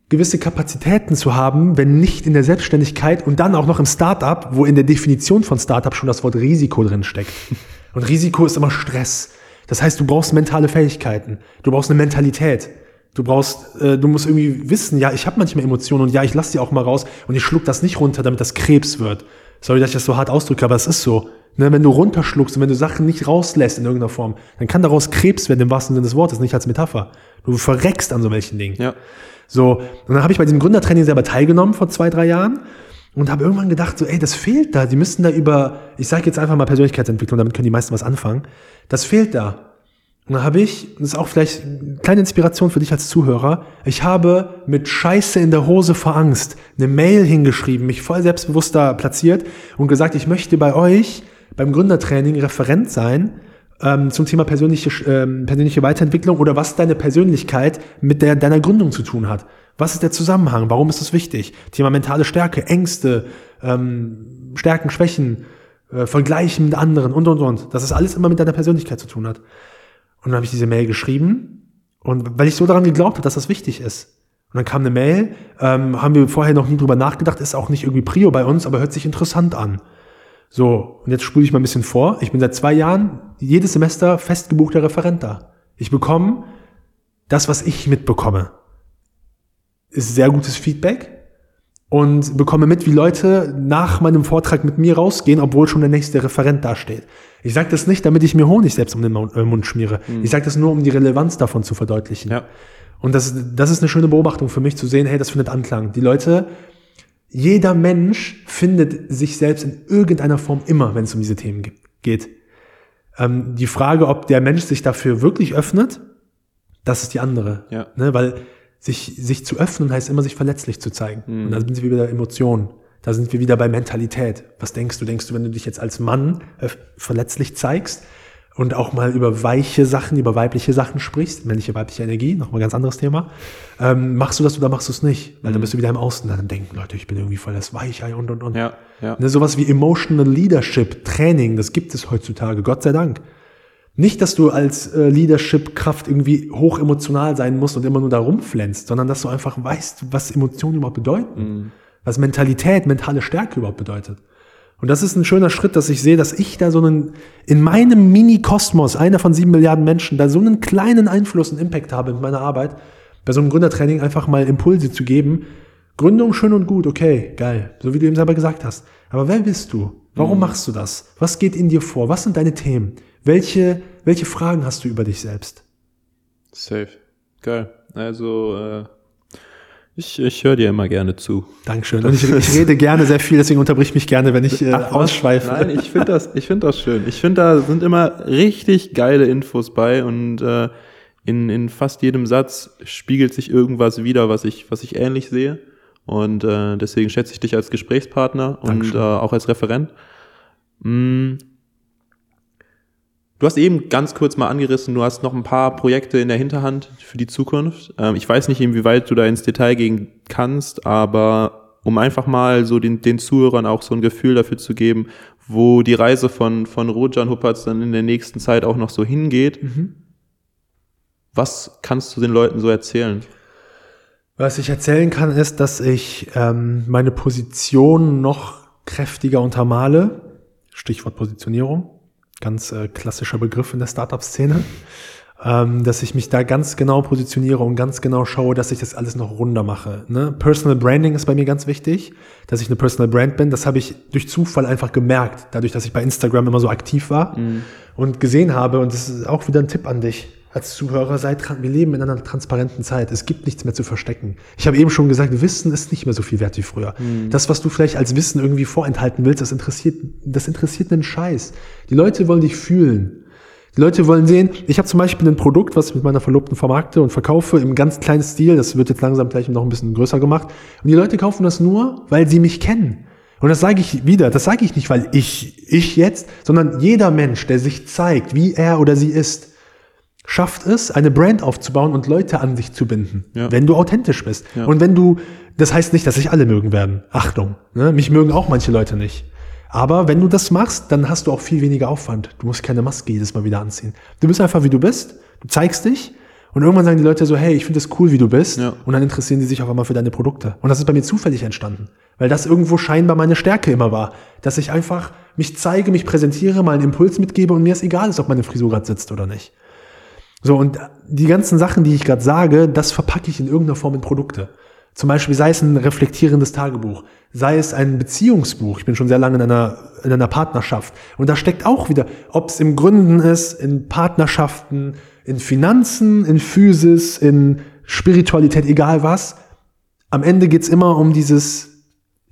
gewisse Kapazitäten zu haben, wenn nicht in der Selbstständigkeit und dann auch noch im Startup, wo in der Definition von Startup schon das Wort Risiko drin steckt. Und Risiko ist immer Stress. Das heißt, du brauchst mentale Fähigkeiten, du brauchst eine Mentalität. Du brauchst, äh, du musst irgendwie wissen, ja, ich habe manchmal Emotionen und ja, ich lasse die auch mal raus und ich schluck das nicht runter, damit das Krebs wird. Sorry, dass ich das so hart ausdrücke, aber es ist so. Ne, wenn du runterschluckst und wenn du Sachen nicht rauslässt in irgendeiner Form, dann kann daraus Krebs werden, im wahrsten Sinne des Wortes, nicht als Metapher. Du verreckst an so welchen Dingen. Ja. So, und dann habe ich bei diesem Gründertraining selber teilgenommen vor zwei, drei Jahren und habe irgendwann gedacht, so, ey, das fehlt da. Die müssten da über, ich sage jetzt einfach mal Persönlichkeitsentwicklung, damit können die meisten was anfangen. Das fehlt da. Und dann habe ich, das ist auch vielleicht eine kleine Inspiration für dich als Zuhörer, ich habe mit Scheiße in der Hose vor Angst eine Mail hingeschrieben, mich voll selbstbewusster platziert und gesagt, ich möchte bei euch beim Gründertraining Referent sein ähm, zum Thema persönliche, ähm, persönliche Weiterentwicklung oder was deine Persönlichkeit mit der, deiner Gründung zu tun hat. Was ist der Zusammenhang? Warum ist das wichtig? Thema mentale Stärke, Ängste, ähm, Stärken, Schwächen, äh, Vergleichen mit anderen und, und, und. Dass es alles immer mit deiner Persönlichkeit zu tun hat. Und dann habe ich diese Mail geschrieben Und weil ich so daran geglaubt habe, dass das wichtig ist. Und dann kam eine Mail, ähm, haben wir vorher noch nie drüber nachgedacht, ist auch nicht irgendwie Prio bei uns, aber hört sich interessant an. So, und jetzt spule ich mal ein bisschen vor. Ich bin seit zwei Jahren jedes Semester festgebuchter Referent da. Ich bekomme das, was ich mitbekomme. Ist sehr gutes Feedback und bekomme mit, wie Leute nach meinem Vortrag mit mir rausgehen, obwohl schon der nächste Referent dasteht. Ich sage das nicht, damit ich mir Honig selbst um den äh, Mund schmiere. Mhm. Ich sage das nur, um die Relevanz davon zu verdeutlichen. Ja. Und das, das ist eine schöne Beobachtung für mich zu sehen, hey, das findet Anklang. Die Leute, jeder Mensch findet sich selbst in irgendeiner Form immer, wenn es um diese Themen geht. Ähm, die Frage, ob der Mensch sich dafür wirklich öffnet, das ist die andere. Ja. Ne, weil sich, sich zu öffnen heißt immer, sich verletzlich zu zeigen. Mhm. Und da sind wir wieder Emotionen. Da sind wir wieder bei Mentalität. Was denkst du? Denkst du, wenn du dich jetzt als Mann verletzlich zeigst und auch mal über weiche Sachen, über weibliche Sachen sprichst, männliche, weibliche Energie, nochmal ganz anderes Thema, ähm, machst du das oder machst du es nicht? Weil mhm. dann bist du wieder im Außen, dann denken Leute, ich bin irgendwie voll das Weichei und, und, und. Ja, ja. Ne, sowas wie Emotional Leadership, Training, das gibt es heutzutage, Gott sei Dank. Nicht, dass du als äh, Leadership-Kraft irgendwie hoch emotional sein musst und immer nur da rumflänzt, sondern dass du einfach weißt, was Emotionen überhaupt bedeuten. Mhm. Was Mentalität, mentale Stärke überhaupt bedeutet. Und das ist ein schöner Schritt, dass ich sehe, dass ich da so einen, in meinem Mini-Kosmos, einer von sieben Milliarden Menschen, da so einen kleinen Einfluss und Impact habe mit meiner Arbeit, bei so einem Gründertraining einfach mal Impulse zu geben. Gründung schön und gut, okay, geil, so wie du eben selber gesagt hast. Aber wer bist du? Warum mhm. machst du das? Was geht in dir vor? Was sind deine Themen? Welche, welche Fragen hast du über dich selbst? Safe. Geil. Also, äh, ich, ich höre dir immer gerne zu. Dankeschön. Und ich, ich rede gerne sehr viel, deswegen unterbrich mich gerne, wenn ich äh, Ach, ausschweife. Nein, ich finde das, ich finde das schön. Ich finde, da sind immer richtig geile Infos bei und äh, in, in fast jedem Satz spiegelt sich irgendwas wieder, was ich, was ich ähnlich sehe. Und äh, deswegen schätze ich dich als Gesprächspartner Dankeschön. und äh, auch als Referent. Mm, Du hast eben ganz kurz mal angerissen, du hast noch ein paar Projekte in der Hinterhand für die Zukunft. Ähm, ich weiß nicht, inwieweit du da ins Detail gehen kannst, aber um einfach mal so den, den Zuhörern auch so ein Gefühl dafür zu geben, wo die Reise von, von Rojan Huppertz dann in der nächsten Zeit auch noch so hingeht. Mhm. Was kannst du den Leuten so erzählen? Was ich erzählen kann, ist, dass ich ähm, meine Position noch kräftiger untermale. Stichwort Positionierung ganz äh, klassischer Begriff in der Startup-Szene, ähm, dass ich mich da ganz genau positioniere und ganz genau schaue, dass ich das alles noch runder mache. Ne? Personal Branding ist bei mir ganz wichtig, dass ich eine Personal Brand bin. Das habe ich durch Zufall einfach gemerkt, dadurch, dass ich bei Instagram immer so aktiv war mhm. und gesehen habe. Und das ist auch wieder ein Tipp an dich als Zuhörer, seid dran, wir leben in einer transparenten Zeit. Es gibt nichts mehr zu verstecken. Ich habe eben schon gesagt, Wissen ist nicht mehr so viel wert wie früher. Mhm. Das, was du vielleicht als Wissen irgendwie vorenthalten willst, das interessiert, das interessiert einen Scheiß. Die Leute wollen dich fühlen. Die Leute wollen sehen, ich habe zum Beispiel ein Produkt, was ich mit meiner Verlobten vermarkte und verkaufe im ganz kleinen Stil. Das wird jetzt langsam gleich noch ein bisschen größer gemacht. Und die Leute kaufen das nur, weil sie mich kennen. Und das sage ich wieder, das sage ich nicht, weil ich, ich jetzt, sondern jeder Mensch, der sich zeigt, wie er oder sie ist, schafft es, eine Brand aufzubauen und Leute an sich zu binden, ja. wenn du authentisch bist. Ja. Und wenn du, das heißt nicht, dass sich alle mögen werden. Achtung, ne? mich mögen auch manche Leute nicht. Aber wenn du das machst, dann hast du auch viel weniger Aufwand. Du musst keine Maske jedes Mal wieder anziehen. Du bist einfach, wie du bist, du zeigst dich und irgendwann sagen die Leute so, hey, ich finde es cool, wie du bist. Ja. Und dann interessieren die sich auch einmal für deine Produkte. Und das ist bei mir zufällig entstanden. Weil das irgendwo scheinbar meine Stärke immer war. Dass ich einfach mich zeige, mich präsentiere, mal einen Impuls mitgebe und mir ist egal ist, ob meine Frisur gerade sitzt oder nicht. So, und die ganzen Sachen, die ich gerade sage, das verpacke ich in irgendeiner Form in Produkte. Zum Beispiel sei es ein reflektierendes Tagebuch, sei es ein Beziehungsbuch. Ich bin schon sehr lange in einer, in einer Partnerschaft. Und da steckt auch wieder, ob es im Gründen ist, in Partnerschaften, in Finanzen, in Physis, in Spiritualität, egal was. Am Ende geht's immer um dieses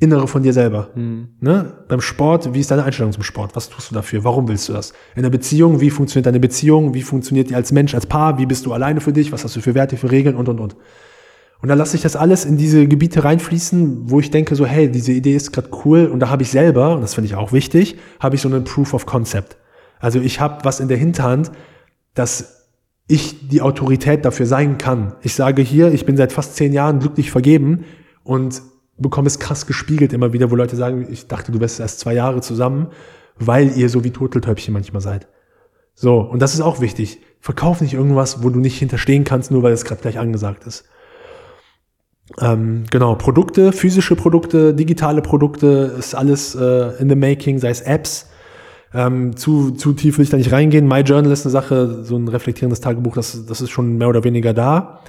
Innere von dir selber. Mhm. Ne? Beim Sport, wie ist deine Einstellung zum Sport? Was tust du dafür? Warum willst du das? In der Beziehung, wie funktioniert deine Beziehung? Wie funktioniert die als Mensch, als Paar? Wie bist du alleine für dich? Was hast du für Werte, für Regeln und, und, und. Und dann lasse ich das alles in diese Gebiete reinfließen, wo ich denke so, hey, diese Idee ist gerade cool und da habe ich selber, und das finde ich auch wichtig, habe ich so einen Proof of Concept. Also ich habe was in der Hinterhand, dass ich die Autorität dafür sein kann. Ich sage hier, ich bin seit fast zehn Jahren glücklich vergeben und bekomme es krass gespiegelt immer wieder, wo Leute sagen, ich dachte, du wärst erst zwei Jahre zusammen, weil ihr so wie Turteltäubchen manchmal seid. So, und das ist auch wichtig. Verkauf nicht irgendwas, wo du nicht hinterstehen kannst, nur weil es gerade gleich angesagt ist. Ähm, genau, Produkte, physische Produkte, digitale Produkte, ist alles äh, in the making, sei es Apps. Ähm, zu, zu tief will ich da nicht reingehen. My Journal ist eine Sache, so ein reflektierendes Tagebuch, das, das ist schon mehr oder weniger da.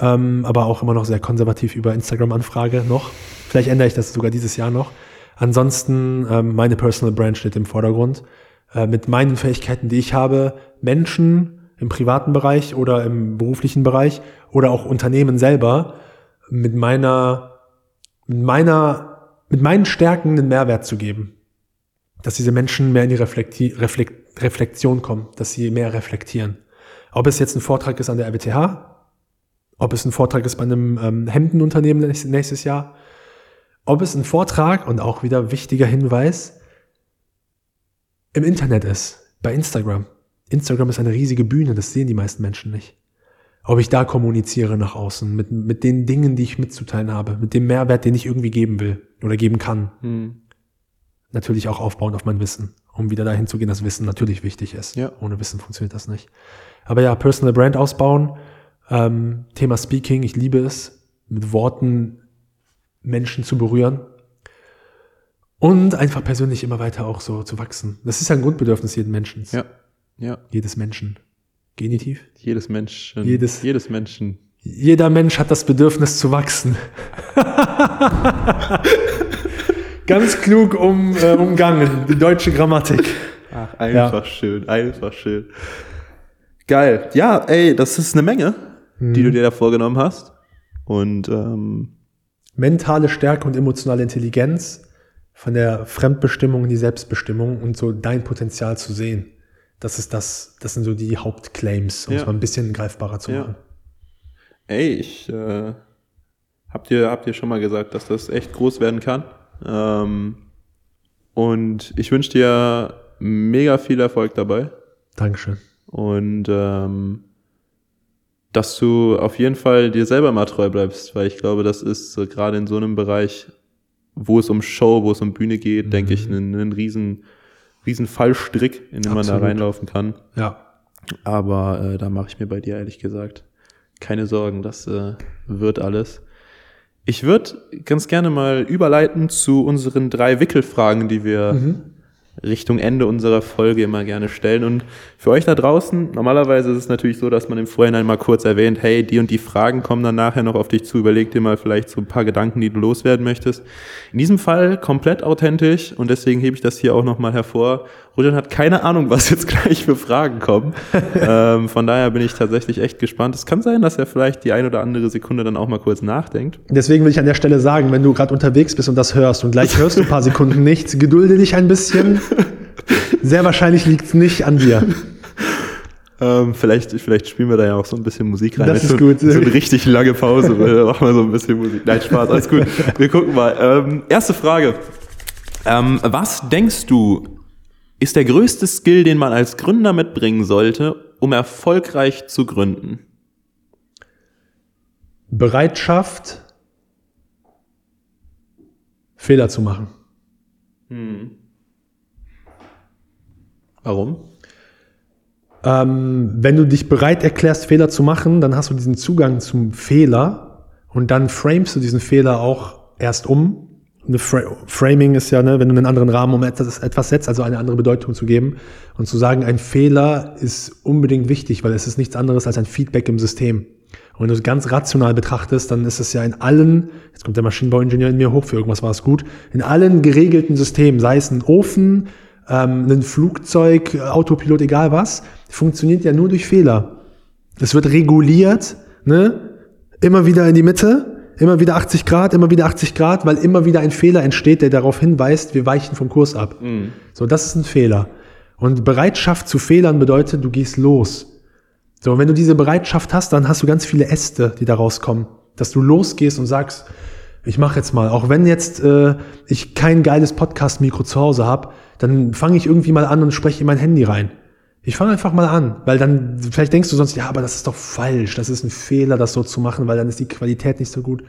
Ähm, aber auch immer noch sehr konservativ über Instagram-Anfrage noch. Vielleicht ändere ich das sogar dieses Jahr noch. Ansonsten, ähm, meine Personal Brand steht im Vordergrund. Äh, mit meinen Fähigkeiten, die ich habe, Menschen im privaten Bereich oder im beruflichen Bereich oder auch Unternehmen selber mit meiner, mit meiner, mit meinen Stärken einen Mehrwert zu geben. Dass diese Menschen mehr in die Reflekti Reflekt Reflexion kommen, dass sie mehr reflektieren. Ob es jetzt ein Vortrag ist an der RWTH, ob es ein Vortrag ist bei einem ähm, Hemdenunternehmen nächstes Jahr, ob es ein Vortrag und auch wieder wichtiger Hinweis im Internet ist, bei Instagram. Instagram ist eine riesige Bühne, das sehen die meisten Menschen nicht ob ich da kommuniziere nach außen, mit, mit den Dingen, die ich mitzuteilen habe, mit dem Mehrwert, den ich irgendwie geben will oder geben kann. Hm. Natürlich auch aufbauen auf mein Wissen, um wieder dahin zu gehen, dass Wissen natürlich wichtig ist. Ja. Ohne Wissen funktioniert das nicht. Aber ja, Personal Brand ausbauen, ähm, Thema Speaking, ich liebe es, mit Worten Menschen zu berühren und einfach persönlich immer weiter auch so zu wachsen. Das ist ja ein Grundbedürfnis jeden Menschen. Ja. Ja. Jedes Menschen. Genitiv? Jedes Menschen. Jedes, jedes Menschen. Jeder Mensch hat das Bedürfnis zu wachsen. Ganz klug um, äh, umgangen, die deutsche Grammatik. Ach, einfach ja. schön, einfach schön. Geil. Ja, ey, das ist eine Menge, mhm. die du dir da vorgenommen hast. Und ähm, mentale Stärke und emotionale Intelligenz von der Fremdbestimmung in die Selbstbestimmung und so dein Potenzial zu sehen. Das ist das, das sind so die Hauptclaims, um ja. es mal ein bisschen greifbarer zu machen. Ey, ich äh, habt ihr habt ihr schon mal gesagt, dass das echt groß werden kann. Ähm, und ich wünsche dir mega viel Erfolg dabei. Dankeschön. Und ähm, dass du auf jeden Fall dir selber mal treu bleibst, weil ich glaube, das ist äh, gerade in so einem Bereich, wo es um Show, wo es um Bühne geht, mhm. denke ich, ein, ein riesen riesen Fallstrick, in den Absolut. man da reinlaufen kann. Ja. Aber äh, da mache ich mir bei dir ehrlich gesagt keine Sorgen, das äh, wird alles. Ich würde ganz gerne mal überleiten zu unseren drei Wickelfragen, die wir mhm. Richtung Ende unserer Folge immer gerne stellen. Und für euch da draußen, normalerweise ist es natürlich so, dass man im Vorhinein mal kurz erwähnt, hey, die und die Fragen kommen dann nachher noch auf dich zu, überleg dir mal vielleicht so ein paar Gedanken, die du loswerden möchtest. In diesem Fall komplett authentisch und deswegen hebe ich das hier auch nochmal hervor. Rojan hat keine Ahnung, was jetzt gleich für Fragen kommen. ähm, von daher bin ich tatsächlich echt gespannt. Es kann sein, dass er vielleicht die ein oder andere Sekunde dann auch mal kurz nachdenkt. Deswegen will ich an der Stelle sagen, wenn du gerade unterwegs bist und das hörst und gleich hörst du ein paar Sekunden nichts, gedulde dich ein bisschen. Sehr wahrscheinlich liegt es nicht an dir. Ähm, vielleicht, vielleicht spielen wir da ja auch so ein bisschen Musik rein. Das ist so, gut. So eine richtig lange Pause. Machen wir so ein bisschen Musik. Nein, Spaß, alles gut. Wir gucken mal. Ähm, erste Frage. Ähm, was denkst du, ist der größte Skill, den man als Gründer mitbringen sollte, um erfolgreich zu gründen? Bereitschaft, Fehler zu machen. Hm. Warum? Ähm, wenn du dich bereit erklärst, Fehler zu machen, dann hast du diesen Zugang zum Fehler und dann framest du diesen Fehler auch erst um. Eine Fra Framing ist ja, ne, wenn du einen anderen Rahmen um etwas, etwas setzt, also eine andere Bedeutung zu geben und zu sagen, ein Fehler ist unbedingt wichtig, weil es ist nichts anderes als ein Feedback im System. Und wenn du es ganz rational betrachtest, dann ist es ja in allen, jetzt kommt der Maschinenbauingenieur in mir hoch, für irgendwas war es gut, in allen geregelten Systemen, sei es ein Ofen, ähm, ein Flugzeug, Autopilot, egal was, funktioniert ja nur durch Fehler. Es wird reguliert, ne? Immer wieder in die Mitte, immer wieder 80 Grad, immer wieder 80 Grad, weil immer wieder ein Fehler entsteht, der darauf hinweist, wir weichen vom Kurs ab. Mhm. So, das ist ein Fehler. Und Bereitschaft zu Fehlern bedeutet, du gehst los. So, und wenn du diese Bereitschaft hast, dann hast du ganz viele Äste, die da rauskommen. Dass du losgehst und sagst, ich mache jetzt mal, auch wenn jetzt äh, ich kein geiles Podcast-Mikro zu Hause habe, dann fange ich irgendwie mal an und spreche in mein Handy rein. Ich fange einfach mal an, weil dann, vielleicht denkst du sonst, ja, aber das ist doch falsch, das ist ein Fehler, das so zu machen, weil dann ist die Qualität nicht so gut.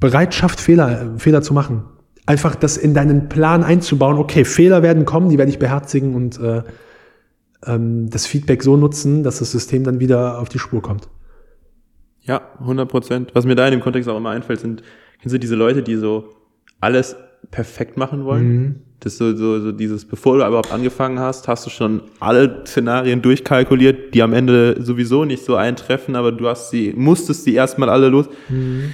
Bereitschaft, Fehler, Fehler zu machen. Einfach das in deinen Plan einzubauen, okay, Fehler werden kommen, die werde ich beherzigen und äh, ähm, das Feedback so nutzen, dass das System dann wieder auf die Spur kommt. Ja, 100 Prozent. Was mir da in dem Kontext auch immer einfällt, sind, kennst du diese Leute, die so alles perfekt machen wollen? Mhm. Das so, so, so dieses, bevor du überhaupt angefangen hast, hast du schon alle Szenarien durchkalkuliert, die am Ende sowieso nicht so eintreffen, aber du hast sie, musstest sie erstmal alle los. Mhm.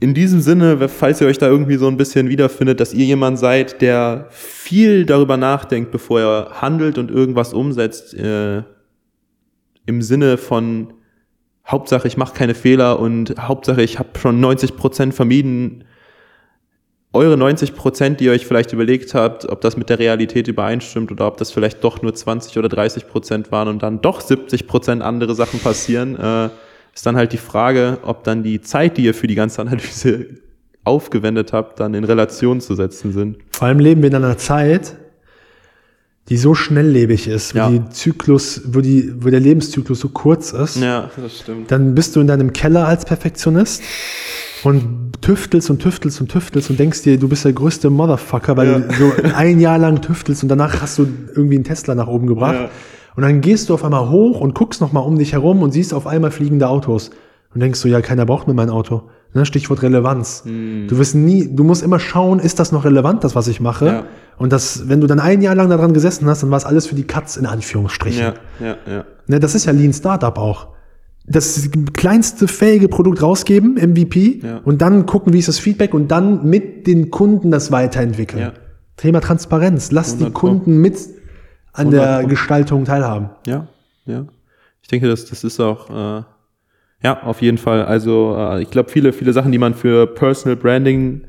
In diesem Sinne, falls ihr euch da irgendwie so ein bisschen wiederfindet, dass ihr jemand seid, der viel darüber nachdenkt, bevor er handelt und irgendwas umsetzt, äh, im Sinne von Hauptsache ich mache keine Fehler und Hauptsache ich habe schon 90 Prozent vermieden, eure 90 Prozent, die ihr euch vielleicht überlegt habt, ob das mit der Realität übereinstimmt oder ob das vielleicht doch nur 20 oder 30 Prozent waren und dann doch 70 Prozent andere Sachen passieren, äh, ist dann halt die Frage, ob dann die Zeit, die ihr für die ganze Analyse aufgewendet habt, dann in Relation zu setzen sind. Vor allem leben wir in einer Zeit, die so schnelllebig ist, wo ja. die Zyklus, wo die, wo der Lebenszyklus so kurz ist. Ja, das stimmt. Dann bist du in deinem Keller als Perfektionist und tüftelst und tüftelst und tüftelst und denkst dir, du bist der größte Motherfucker, weil ja. du so ein Jahr lang tüftelst und danach hast du irgendwie einen Tesla nach oben gebracht. Ja. Und dann gehst du auf einmal hoch und guckst nochmal um dich herum und siehst auf einmal fliegende Autos. Und denkst du, ja, keiner braucht mir mein Auto. Ne? Stichwort Relevanz. Hm. Du wirst nie, du musst immer schauen, ist das noch relevant, das, was ich mache? Ja. Und das, wenn du dann ein Jahr lang daran gesessen hast, dann war es alles für die Katz in Anführungsstrichen. Ja, ja, ja. Ne, das ist ja Lean Startup auch das kleinste fähige Produkt rausgeben, MVP, ja. und dann gucken, wie ist das Feedback und dann mit den Kunden das weiterentwickeln. Ja. Thema Transparenz. Lass die Kunden mit an der Gestaltung teilhaben. Ja, ja. Ich denke, das, das ist auch, äh, ja, auf jeden Fall. Also äh, ich glaube, viele, viele Sachen, die man für Personal Branding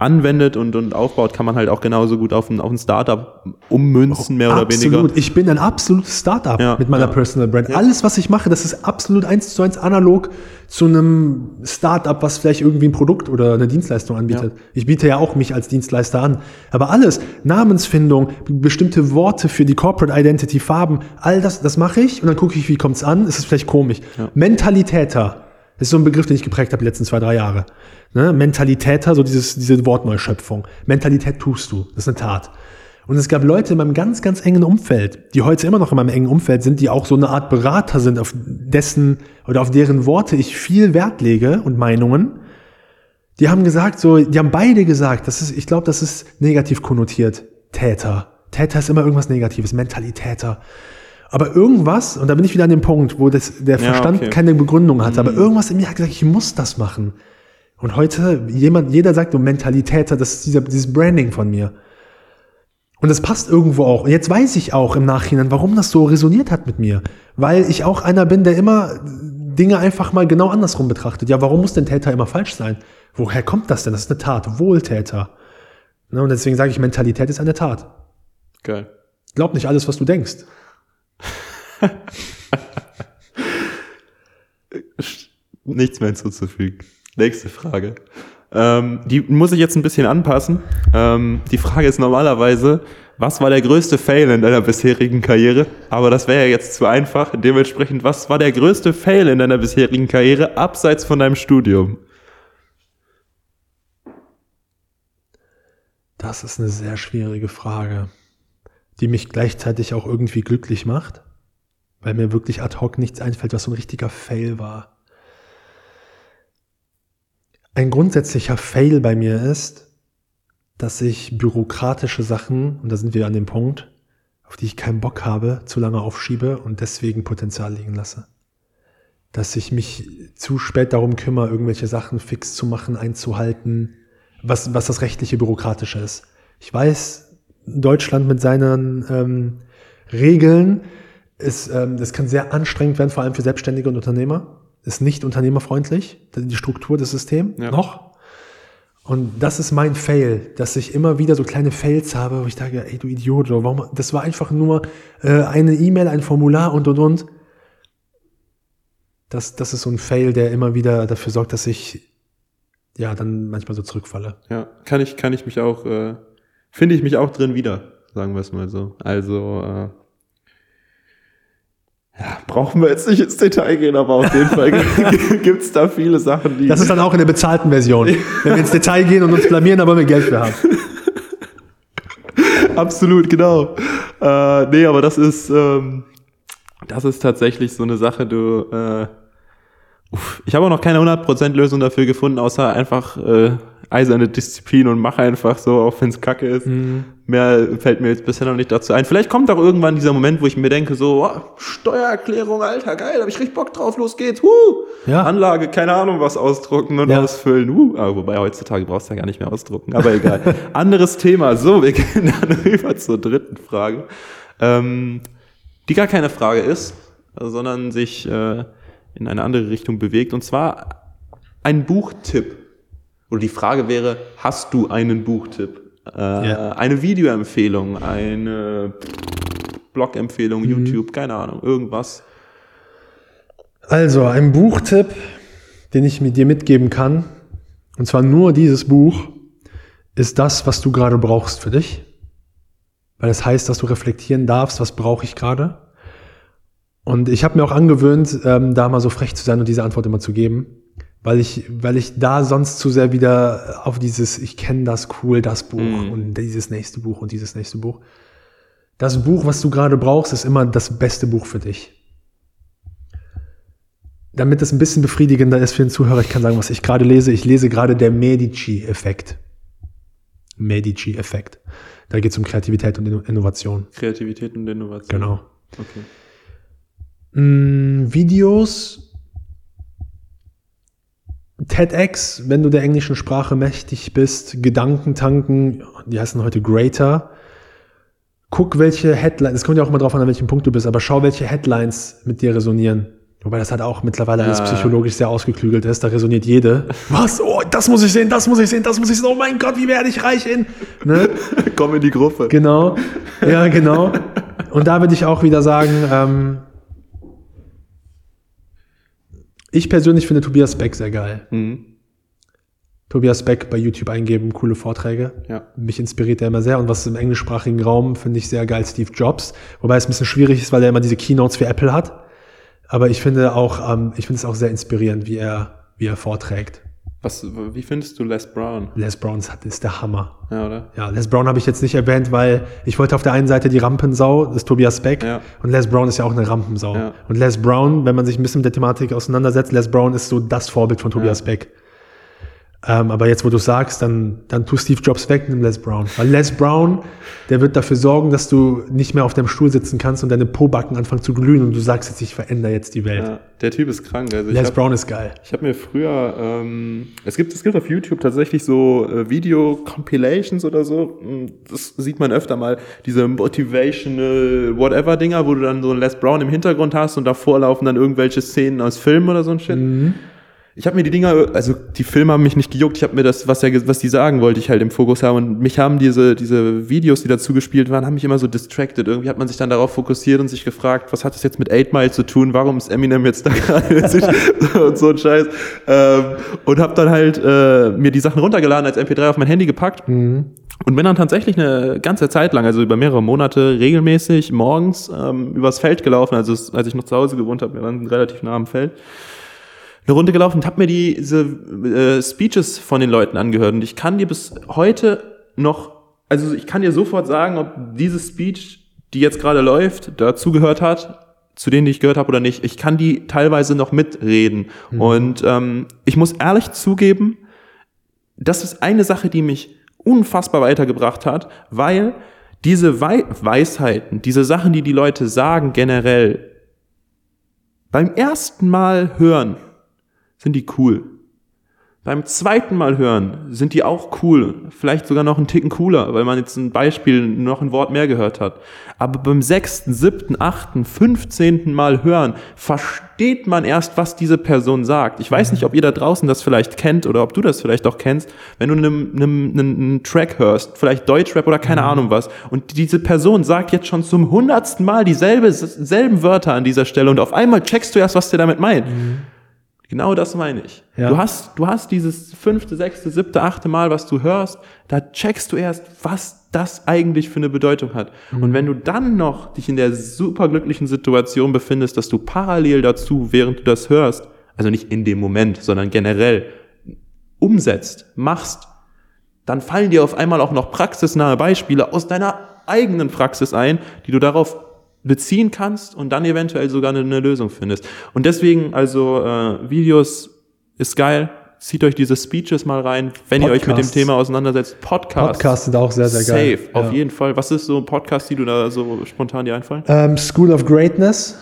anwendet und, und aufbaut, kann man halt auch genauso gut auf ein, auf ein Startup ummünzen, mehr oder absolut. weniger. Ich bin ein absolutes Startup ja, mit meiner ja. Personal Brand. Ja. Alles, was ich mache, das ist absolut eins zu eins analog zu einem Startup, was vielleicht irgendwie ein Produkt oder eine Dienstleistung anbietet. Ich biete ja auch mich als Dienstleister an. Aber alles, Namensfindung, bestimmte Worte für die Corporate Identity, Farben, all das, das mache ich und dann gucke ich, wie kommt's an. Ist es vielleicht komisch. Mentalitäter. Das ist so ein Begriff, den ich geprägt habe die letzten zwei, drei Jahre. Ne? Mentalitäter, so dieses, diese Wortneuschöpfung. Mentalität tust du. Das ist eine Tat. Und es gab Leute in meinem ganz, ganz engen Umfeld, die heute immer noch in meinem engen Umfeld sind, die auch so eine Art Berater sind, auf dessen oder auf deren Worte ich viel Wert lege und Meinungen. Die haben gesagt, so, die haben beide gesagt, das ist, ich glaube, das ist negativ konnotiert. Täter. Täter ist immer irgendwas Negatives, Mentalitäter. Aber irgendwas, und da bin ich wieder an dem Punkt, wo das, der Verstand ja, okay. keine Begründung hat, mhm. aber irgendwas in mir hat gesagt, ich muss das machen. Und heute, jemand, jeder sagt, so Mentalität, das ist dieser, dieses Branding von mir. Und das passt irgendwo auch. Und jetzt weiß ich auch im Nachhinein, warum das so resoniert hat mit mir. Weil ich auch einer bin, der immer Dinge einfach mal genau andersrum betrachtet. Ja, warum muss denn Täter immer falsch sein? Woher kommt das denn? Das ist eine Tat. Wohltäter. Ne, und deswegen sage ich, Mentalität ist eine Tat. Geil. Glaub nicht alles, was du denkst. Nichts mehr hinzuzufügen. Nächste Frage. Ähm, die muss ich jetzt ein bisschen anpassen. Ähm, die Frage ist normalerweise, was war der größte Fail in deiner bisherigen Karriere? Aber das wäre ja jetzt zu einfach. Dementsprechend, was war der größte Fail in deiner bisherigen Karriere abseits von deinem Studium? Das ist eine sehr schwierige Frage, die mich gleichzeitig auch irgendwie glücklich macht weil mir wirklich ad hoc nichts einfällt, was so ein richtiger Fail war. Ein grundsätzlicher Fail bei mir ist, dass ich bürokratische Sachen, und da sind wir an dem Punkt, auf die ich keinen Bock habe, zu lange aufschiebe und deswegen Potenzial liegen lasse. Dass ich mich zu spät darum kümmere, irgendwelche Sachen fix zu machen, einzuhalten, was, was das rechtliche Bürokratische ist. Ich weiß, Deutschland mit seinen ähm, Regeln ist, ähm, das kann sehr anstrengend werden, vor allem für Selbstständige und Unternehmer. Ist nicht unternehmerfreundlich, die Struktur des Systems ja. noch. Und das ist mein Fail, dass ich immer wieder so kleine Fails habe, wo ich sage, ey du Idiot, warum? Das war einfach nur äh, eine E-Mail, ein Formular und und und. Das, das ist so ein Fail, der immer wieder dafür sorgt, dass ich ja dann manchmal so zurückfalle. Ja, kann ich, kann ich mich auch, äh, finde ich mich auch drin wieder, sagen wir es mal so. Also äh, ja, brauchen wir jetzt nicht ins Detail gehen, aber auf jeden Fall gibt es da viele Sachen, die. Das ist dann auch in der bezahlten Version. Wenn wir ins Detail gehen und uns blamieren, wollen wir Geld für haben. Absolut, genau. äh, nee, aber das ist, ähm, das ist tatsächlich so eine Sache, du, äh, uff, ich habe auch noch keine 100% Lösung dafür gefunden, außer einfach äh, eiserne Disziplin und mach einfach so, auch wenn es kacke ist. Mhm. Mehr fällt mir jetzt bisher noch nicht dazu ein. Vielleicht kommt auch irgendwann dieser Moment, wo ich mir denke, so, oh, Steuererklärung, Alter, geil, hab ich richtig Bock drauf, los geht's, huh! Ja. Anlage, keine Ahnung, was ausdrucken und Ja. ausfüllen, huh! Aber wobei heutzutage brauchst du ja gar nicht mehr ausdrucken, aber egal. Anderes Thema. So, wir gehen dann rüber zur dritten Frage, ähm, die gar keine Frage ist, sondern sich äh, in eine andere Richtung bewegt, und zwar ein Buchtipp. Oder die Frage wäre, hast du einen Buchtipp? Äh, Ja. Eine Videoempfehlung, eine Blog-Empfehlung, Mhm. YouTube, keine Ahnung, irgendwas. Also, ein Buchtipp, den ich mit dir mitgeben kann, und zwar nur dieses Buch, ist das, was du gerade brauchst für dich. Weil das heißt, dass du reflektieren darfst, was brauche ich gerade. Und ich habe mir auch angewöhnt, ähm, da mal so frech zu sein und diese Antwort immer zu geben, weil ich, weil ich da sonst zu sehr wieder auf dieses, ich kenne das cool, das Buch Mhm. und dieses nächste Buch und dieses nächste Buch. Das Buch, was du gerade brauchst, ist immer das beste Buch für dich damit es ein bisschen befriedigender ist für den Zuhörer, ich kann sagen, was ich gerade lese. Ich lese gerade der Medici-Effekt. Medici-Effekt. Da geht es um Kreativität und Inno- Innovation. Kreativität und Innovation. Genau. Okay. Mm, Videos. TEDx, wenn du der englischen Sprache mächtig bist, Gedankentanken, die heißen heute Greater. Guck, welche Headlines, es kommt ja auch immer drauf an, an welchem Punkt du bist, aber schau, welche Headlines mit dir resonieren. Wobei das halt auch mittlerweile alles Ja. psychologisch sehr ausgeklügelt ist. Da resoniert jede. Was? Oh, das muss ich sehen, das muss ich sehen, das muss ich sehen. Oh mein Gott, wie werde ich reich in? Ne? Komm in die Gruppe. Genau. Ja, genau. Und da würde ich auch wieder sagen, ähm, ich persönlich finde Tobias Beck sehr geil. Mhm. Tobias Beck bei YouTube eingeben, coole Vorträge. Ja. Mich inspiriert er immer sehr. Und was im englischsprachigen Raum finde ich sehr geil, Steve Jobs. Wobei es ein bisschen schwierig ist, weil er immer diese Keynotes für Apple hat. Aber ich finde auch, ähm, ich finde es auch sehr inspirierend, wie er, wie er vorträgt. Was, wie findest du Les Brown? Les Brown ist der Hammer. Ja, oder? Ja, Les Brown habe ich jetzt nicht erwähnt, weil ich wollte auf der einen Seite die Rampensau, das ist Tobias Beck, Ja. und Les Brown ist ja auch eine Rampensau. Ja. Und Les Brown, wenn man sich ein bisschen mit der Thematik auseinandersetzt, Les Brown ist so das Vorbild von Tobias Ja. Beck. Ähm, aber jetzt, wo du sagst, dann, dann tu Steve Jobs weg, nimm Les Brown. Weil Les Brown, der wird dafür sorgen, dass du nicht mehr auf deinem Stuhl sitzen kannst und deine Pobacken anfangen zu glühen und du sagst jetzt, ich verändere jetzt die Welt. Ja, der Typ ist krank. Also Les hab- Brown ist geil. Ich habe mir früher, ähm, es gibt es gibt auf YouTube tatsächlich so äh, Video-Compilations oder so. Mm, Das sieht man öfter mal, diese motivational whatever Dinger, wo du dann so einen Les Brown im Hintergrund hast und davor laufen dann irgendwelche Szenen aus Filmen oder so ein Shit. Ich habe mir die Dinger, also die Filme haben mich nicht gejuckt. Ich habe mir das, was er, was die sagen, wollte ich halt im Fokus haben. Und mich haben diese, diese Videos, die dazu gespielt waren, haben mich immer so distracted. Irgendwie hat man sich dann darauf fokussiert und sich gefragt, was hat das jetzt mit 8 Mile zu tun? Warum ist Eminem jetzt da gerade? und so ein Scheiß. Ähm, und habe dann halt äh, mir die Sachen runtergeladen, als MP3 auf mein Handy gepackt. Und bin dann tatsächlich eine ganze Zeit lang, also über mehrere Monate, regelmäßig morgens ähm, übers Feld gelaufen. Also als ich noch zu Hause gewohnt habe, wir waren relativ nah am Feld eine Runde gelaufen und habe mir diese äh, Speeches von den Leuten angehört. Und ich kann dir bis heute noch, also ich kann dir sofort sagen, ob diese Speech, die jetzt gerade läuft, dazugehört hat, zu denen die ich gehört habe oder nicht. Ich kann die teilweise noch mitreden. Und ähm, ich muss ehrlich zugeben, das ist eine Sache, die mich unfassbar weitergebracht hat, weil diese Wei Weisheiten, diese Sachen, die die Leute sagen generell, beim ersten Mal hören sind die cool. Beim zweiten Mal hören sind die auch cool. Vielleicht sogar noch einen Ticken cooler, weil man jetzt ein Beispiel noch ein Wort mehr gehört hat. Aber beim sechsten, siebten, achten, fünfzehnten Mal hören versteht man erst, was diese Person sagt. Ich weiß nicht, ob ihr da draußen das vielleicht kennt oder ob du das vielleicht auch kennst, wenn du einen, einen, einen Track hörst, vielleicht Deutschrap oder keine Ahnung was, und diese Person sagt jetzt schon zum hundertsten Mal dieselbe, selben Wörter an dieser Stelle und auf einmal checkst du erst, was der damit meint. Genau das meine ich. Ja. Du hast, du hast dieses fünfte, sechste, siebte, achte Mal, was du hörst, da checkst du erst, was das eigentlich für eine Bedeutung hat. Und wenn du dann noch dich in der superglücklichen Situation befindest, dass du parallel dazu, während du das hörst, also nicht in dem Moment, sondern generell umsetzt, machst, dann fallen dir auf einmal auch noch praxisnahe Beispiele aus deiner eigenen Praxis ein, die du darauf beziehen kannst und dann eventuell sogar eine, eine Lösung findest. Und deswegen, also äh, Videos ist geil. Zieht euch diese Speeches mal rein, wenn ihr euch mit dem Podcasts. Thema auseinandersetzt. Podcasts. Podcasts sind auch sehr, sehr geil. Safe, auf Ja. jeden Fall. Was ist so ein Podcast, die du da so spontan dir einfallen? Ähm, School of Greatness,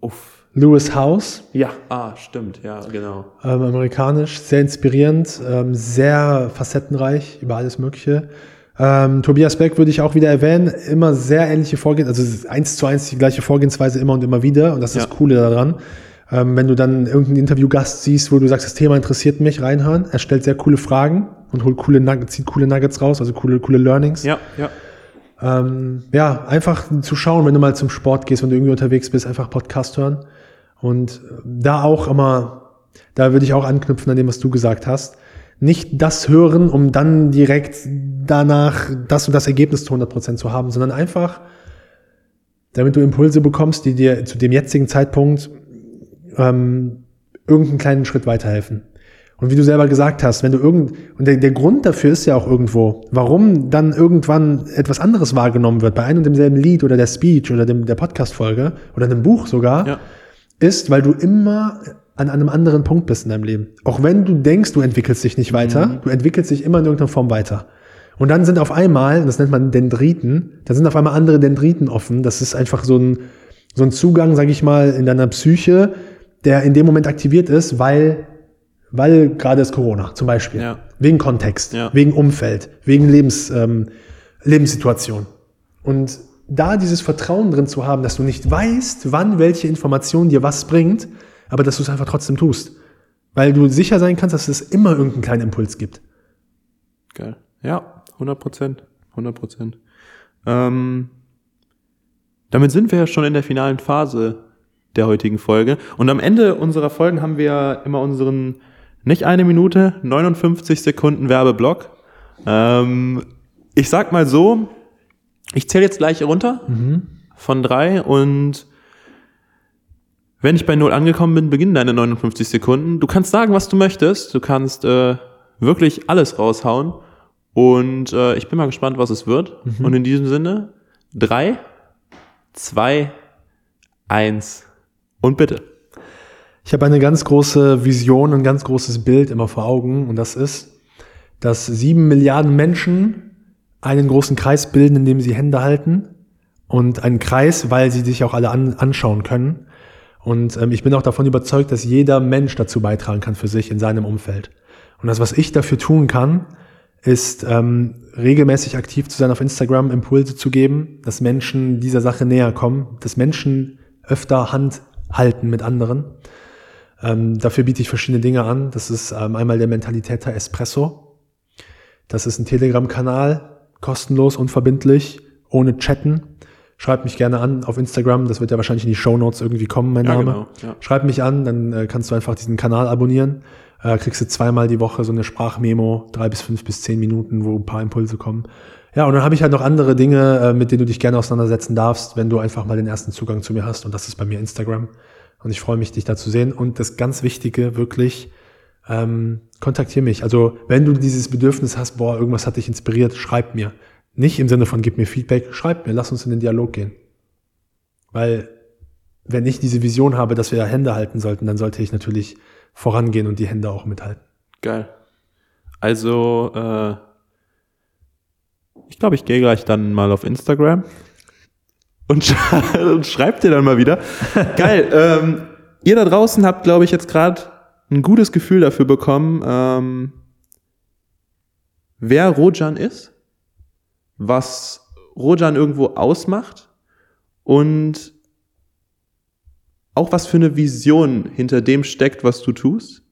Uff. Lewis House, Ja. Ah, stimmt, ja, genau. ähm, amerikanisch, sehr inspirierend, ähm, sehr facettenreich über alles Mögliche. Ähm, Tobias Beck würde ich auch wieder erwähnen, immer sehr ähnliche Vorgehen, also eins zu eins die gleiche Vorgehensweise immer und immer wieder und das ist Ja. das Coole daran. Ähm, wenn du dann irgendeinen Interviewgast siehst, wo du sagst, das Thema interessiert mich, reinhören. Er stellt sehr coole Fragen und holt coole Nuggets, zieht coole Nuggets raus, also coole, coole Learnings. Ja, ja. Ähm, ja, einfach zu schauen, wenn du mal zum Sport gehst, wenn du irgendwie unterwegs bist, einfach Podcast hören. Und äh, da auch immer, da würde ich auch anknüpfen an dem, was du gesagt hast. Nicht das hören, um dann direkt danach das und das Ergebnis zu 100% zu haben, sondern einfach, damit du Impulse bekommst, die dir zu dem jetzigen Zeitpunkt ähm, irgendeinen kleinen Schritt weiterhelfen. Und wie du selber gesagt hast, wenn du irgend, und der, der Grund dafür ist ja auch irgendwo, warum dann irgendwann etwas anderes wahrgenommen wird, bei einem und demselben Lied oder der Speech oder dem, der Podcast-Folge oder einem Buch sogar, Ja. ist, weil du immer an einem anderen Punkt bist in deinem Leben. Auch wenn du denkst, du entwickelst dich nicht weiter, du entwickelst dich immer in irgendeiner Form weiter. Und dann sind auf einmal, das nennt man Dendriten, da sind auf einmal andere Dendriten offen. Das ist einfach so ein, so ein Zugang, sag ich mal, in deiner Psyche, der in dem Moment aktiviert ist, weil, weil gerade ist Corona zum Beispiel. Ja. Wegen Kontext, Ja. wegen Umfeld, wegen Lebens, ähm, Lebenssituation. Und da dieses Vertrauen drin zu haben, dass du nicht weißt, wann welche Information dir was bringt, aber dass du es einfach trotzdem tust. Weil du sicher sein kannst, dass es immer irgendeinen kleinen Impuls gibt. Geil. Ja, 100 Prozent. 100 Prozent. Ähm, damit sind wir ja schon in der finalen Phase der heutigen Folge. Und am Ende unserer Folgen haben wir ja immer unseren nicht eine Minute, 59 Sekunden Werbeblock. Ähm, ich sag mal so, ich zähle jetzt gleich runter von drei und wenn ich bei null angekommen bin, beginnen deine 59 Sekunden. Du kannst sagen, was du möchtest. Du kannst äh, wirklich alles raushauen. Und äh, ich bin mal gespannt, was es wird. Und in diesem Sinne, drei, zwei, eins und bitte. Ich habe eine ganz große Vision, ein ganz großes Bild immer vor Augen und das ist, dass sieben Milliarden Menschen einen großen Kreis bilden, in dem sie Hände halten und einen Kreis, weil sie sich auch alle an, anschauen können. Und ähm, ich bin auch davon überzeugt, dass jeder Mensch dazu beitragen kann für sich in seinem Umfeld. Und das, was ich dafür tun kann, ist ähm, regelmäßig aktiv zu sein auf Instagram, Impulse zu geben, dass Menschen dieser Sache näher kommen, dass Menschen öfter Hand halten mit anderen. Ähm, dafür biete ich verschiedene Dinge an. Das ist ähm, einmal der Mentalitäter Espresso. Das ist ein Telegram-Kanal, kostenlos, unverbindlich, ohne Chatten. Schreibt mich gerne an auf Instagram. Das wird ja wahrscheinlich in die Show Notes irgendwie kommen, mein Ja, Name. genau, ja. Schreib mich an, dann äh, kannst du einfach diesen Kanal abonnieren. Äh, kriegst du zweimal die Woche so eine Sprachmemo, drei bis fünf bis zehn Minuten, wo ein paar Impulse kommen. Ja, und dann habe ich halt noch andere Dinge, äh, mit denen du dich gerne auseinandersetzen darfst, wenn du einfach mal den ersten Zugang zu mir hast. Und das ist bei mir Instagram. Und ich freue mich, dich da zu sehen. Und das ganz Wichtige, wirklich, ähm, kontaktier mich. Also, wenn du dieses Bedürfnis hast, boah, irgendwas hat dich inspiriert, schreib mir. Nicht im Sinne von gib mir Feedback, schreib mir, lass uns in den Dialog gehen. Weil, wenn ich diese Vision habe, dass wir Hände halten sollten, dann sollte ich natürlich vorangehen und die Hände auch mithalten. Geil. Also, äh, ich glaube, ich gehe gleich dann mal auf Instagram und, sch und schreibt dir dann mal wieder. Geil. Ähm, ihr da draußen habt, glaube ich, jetzt gerade ein gutes Gefühl dafür bekommen, ähm, wer Rojan ist, was Rojan irgendwo ausmacht und auch was für eine Vision hinter dem steckt, was du tust.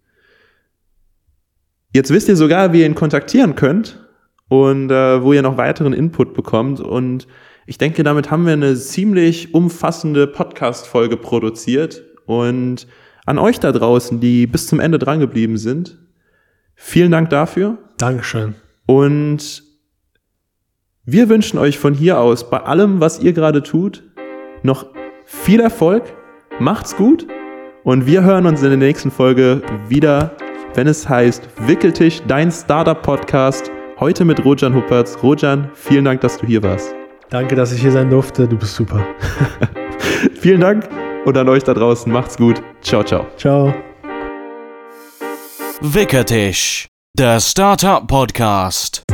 Jetzt wisst ihr sogar, wie ihr ihn kontaktieren könnt und äh, wo ihr noch weiteren Input bekommt. Und ich denke, damit haben wir eine ziemlich umfassende Podcast-Folge produziert. Und an euch da draußen, die bis zum Ende drangeblieben sind, vielen Dank dafür. Dankeschön. Und wir wünschen euch von hier aus bei allem, was ihr gerade tut, noch viel Erfolg. Macht's gut. Und wir hören uns in der nächsten Folge wieder, wenn es heißt Wickeltisch, dein Startup-Podcast. Heute mit Rojan Huppertz. Rojan, vielen Dank, dass du hier warst. Danke, dass ich hier sein durfte. Du bist super. Vielen Dank und an euch da draußen. Macht's gut. Ciao, ciao. Ciao. Wickertisch, der Startup Podcast.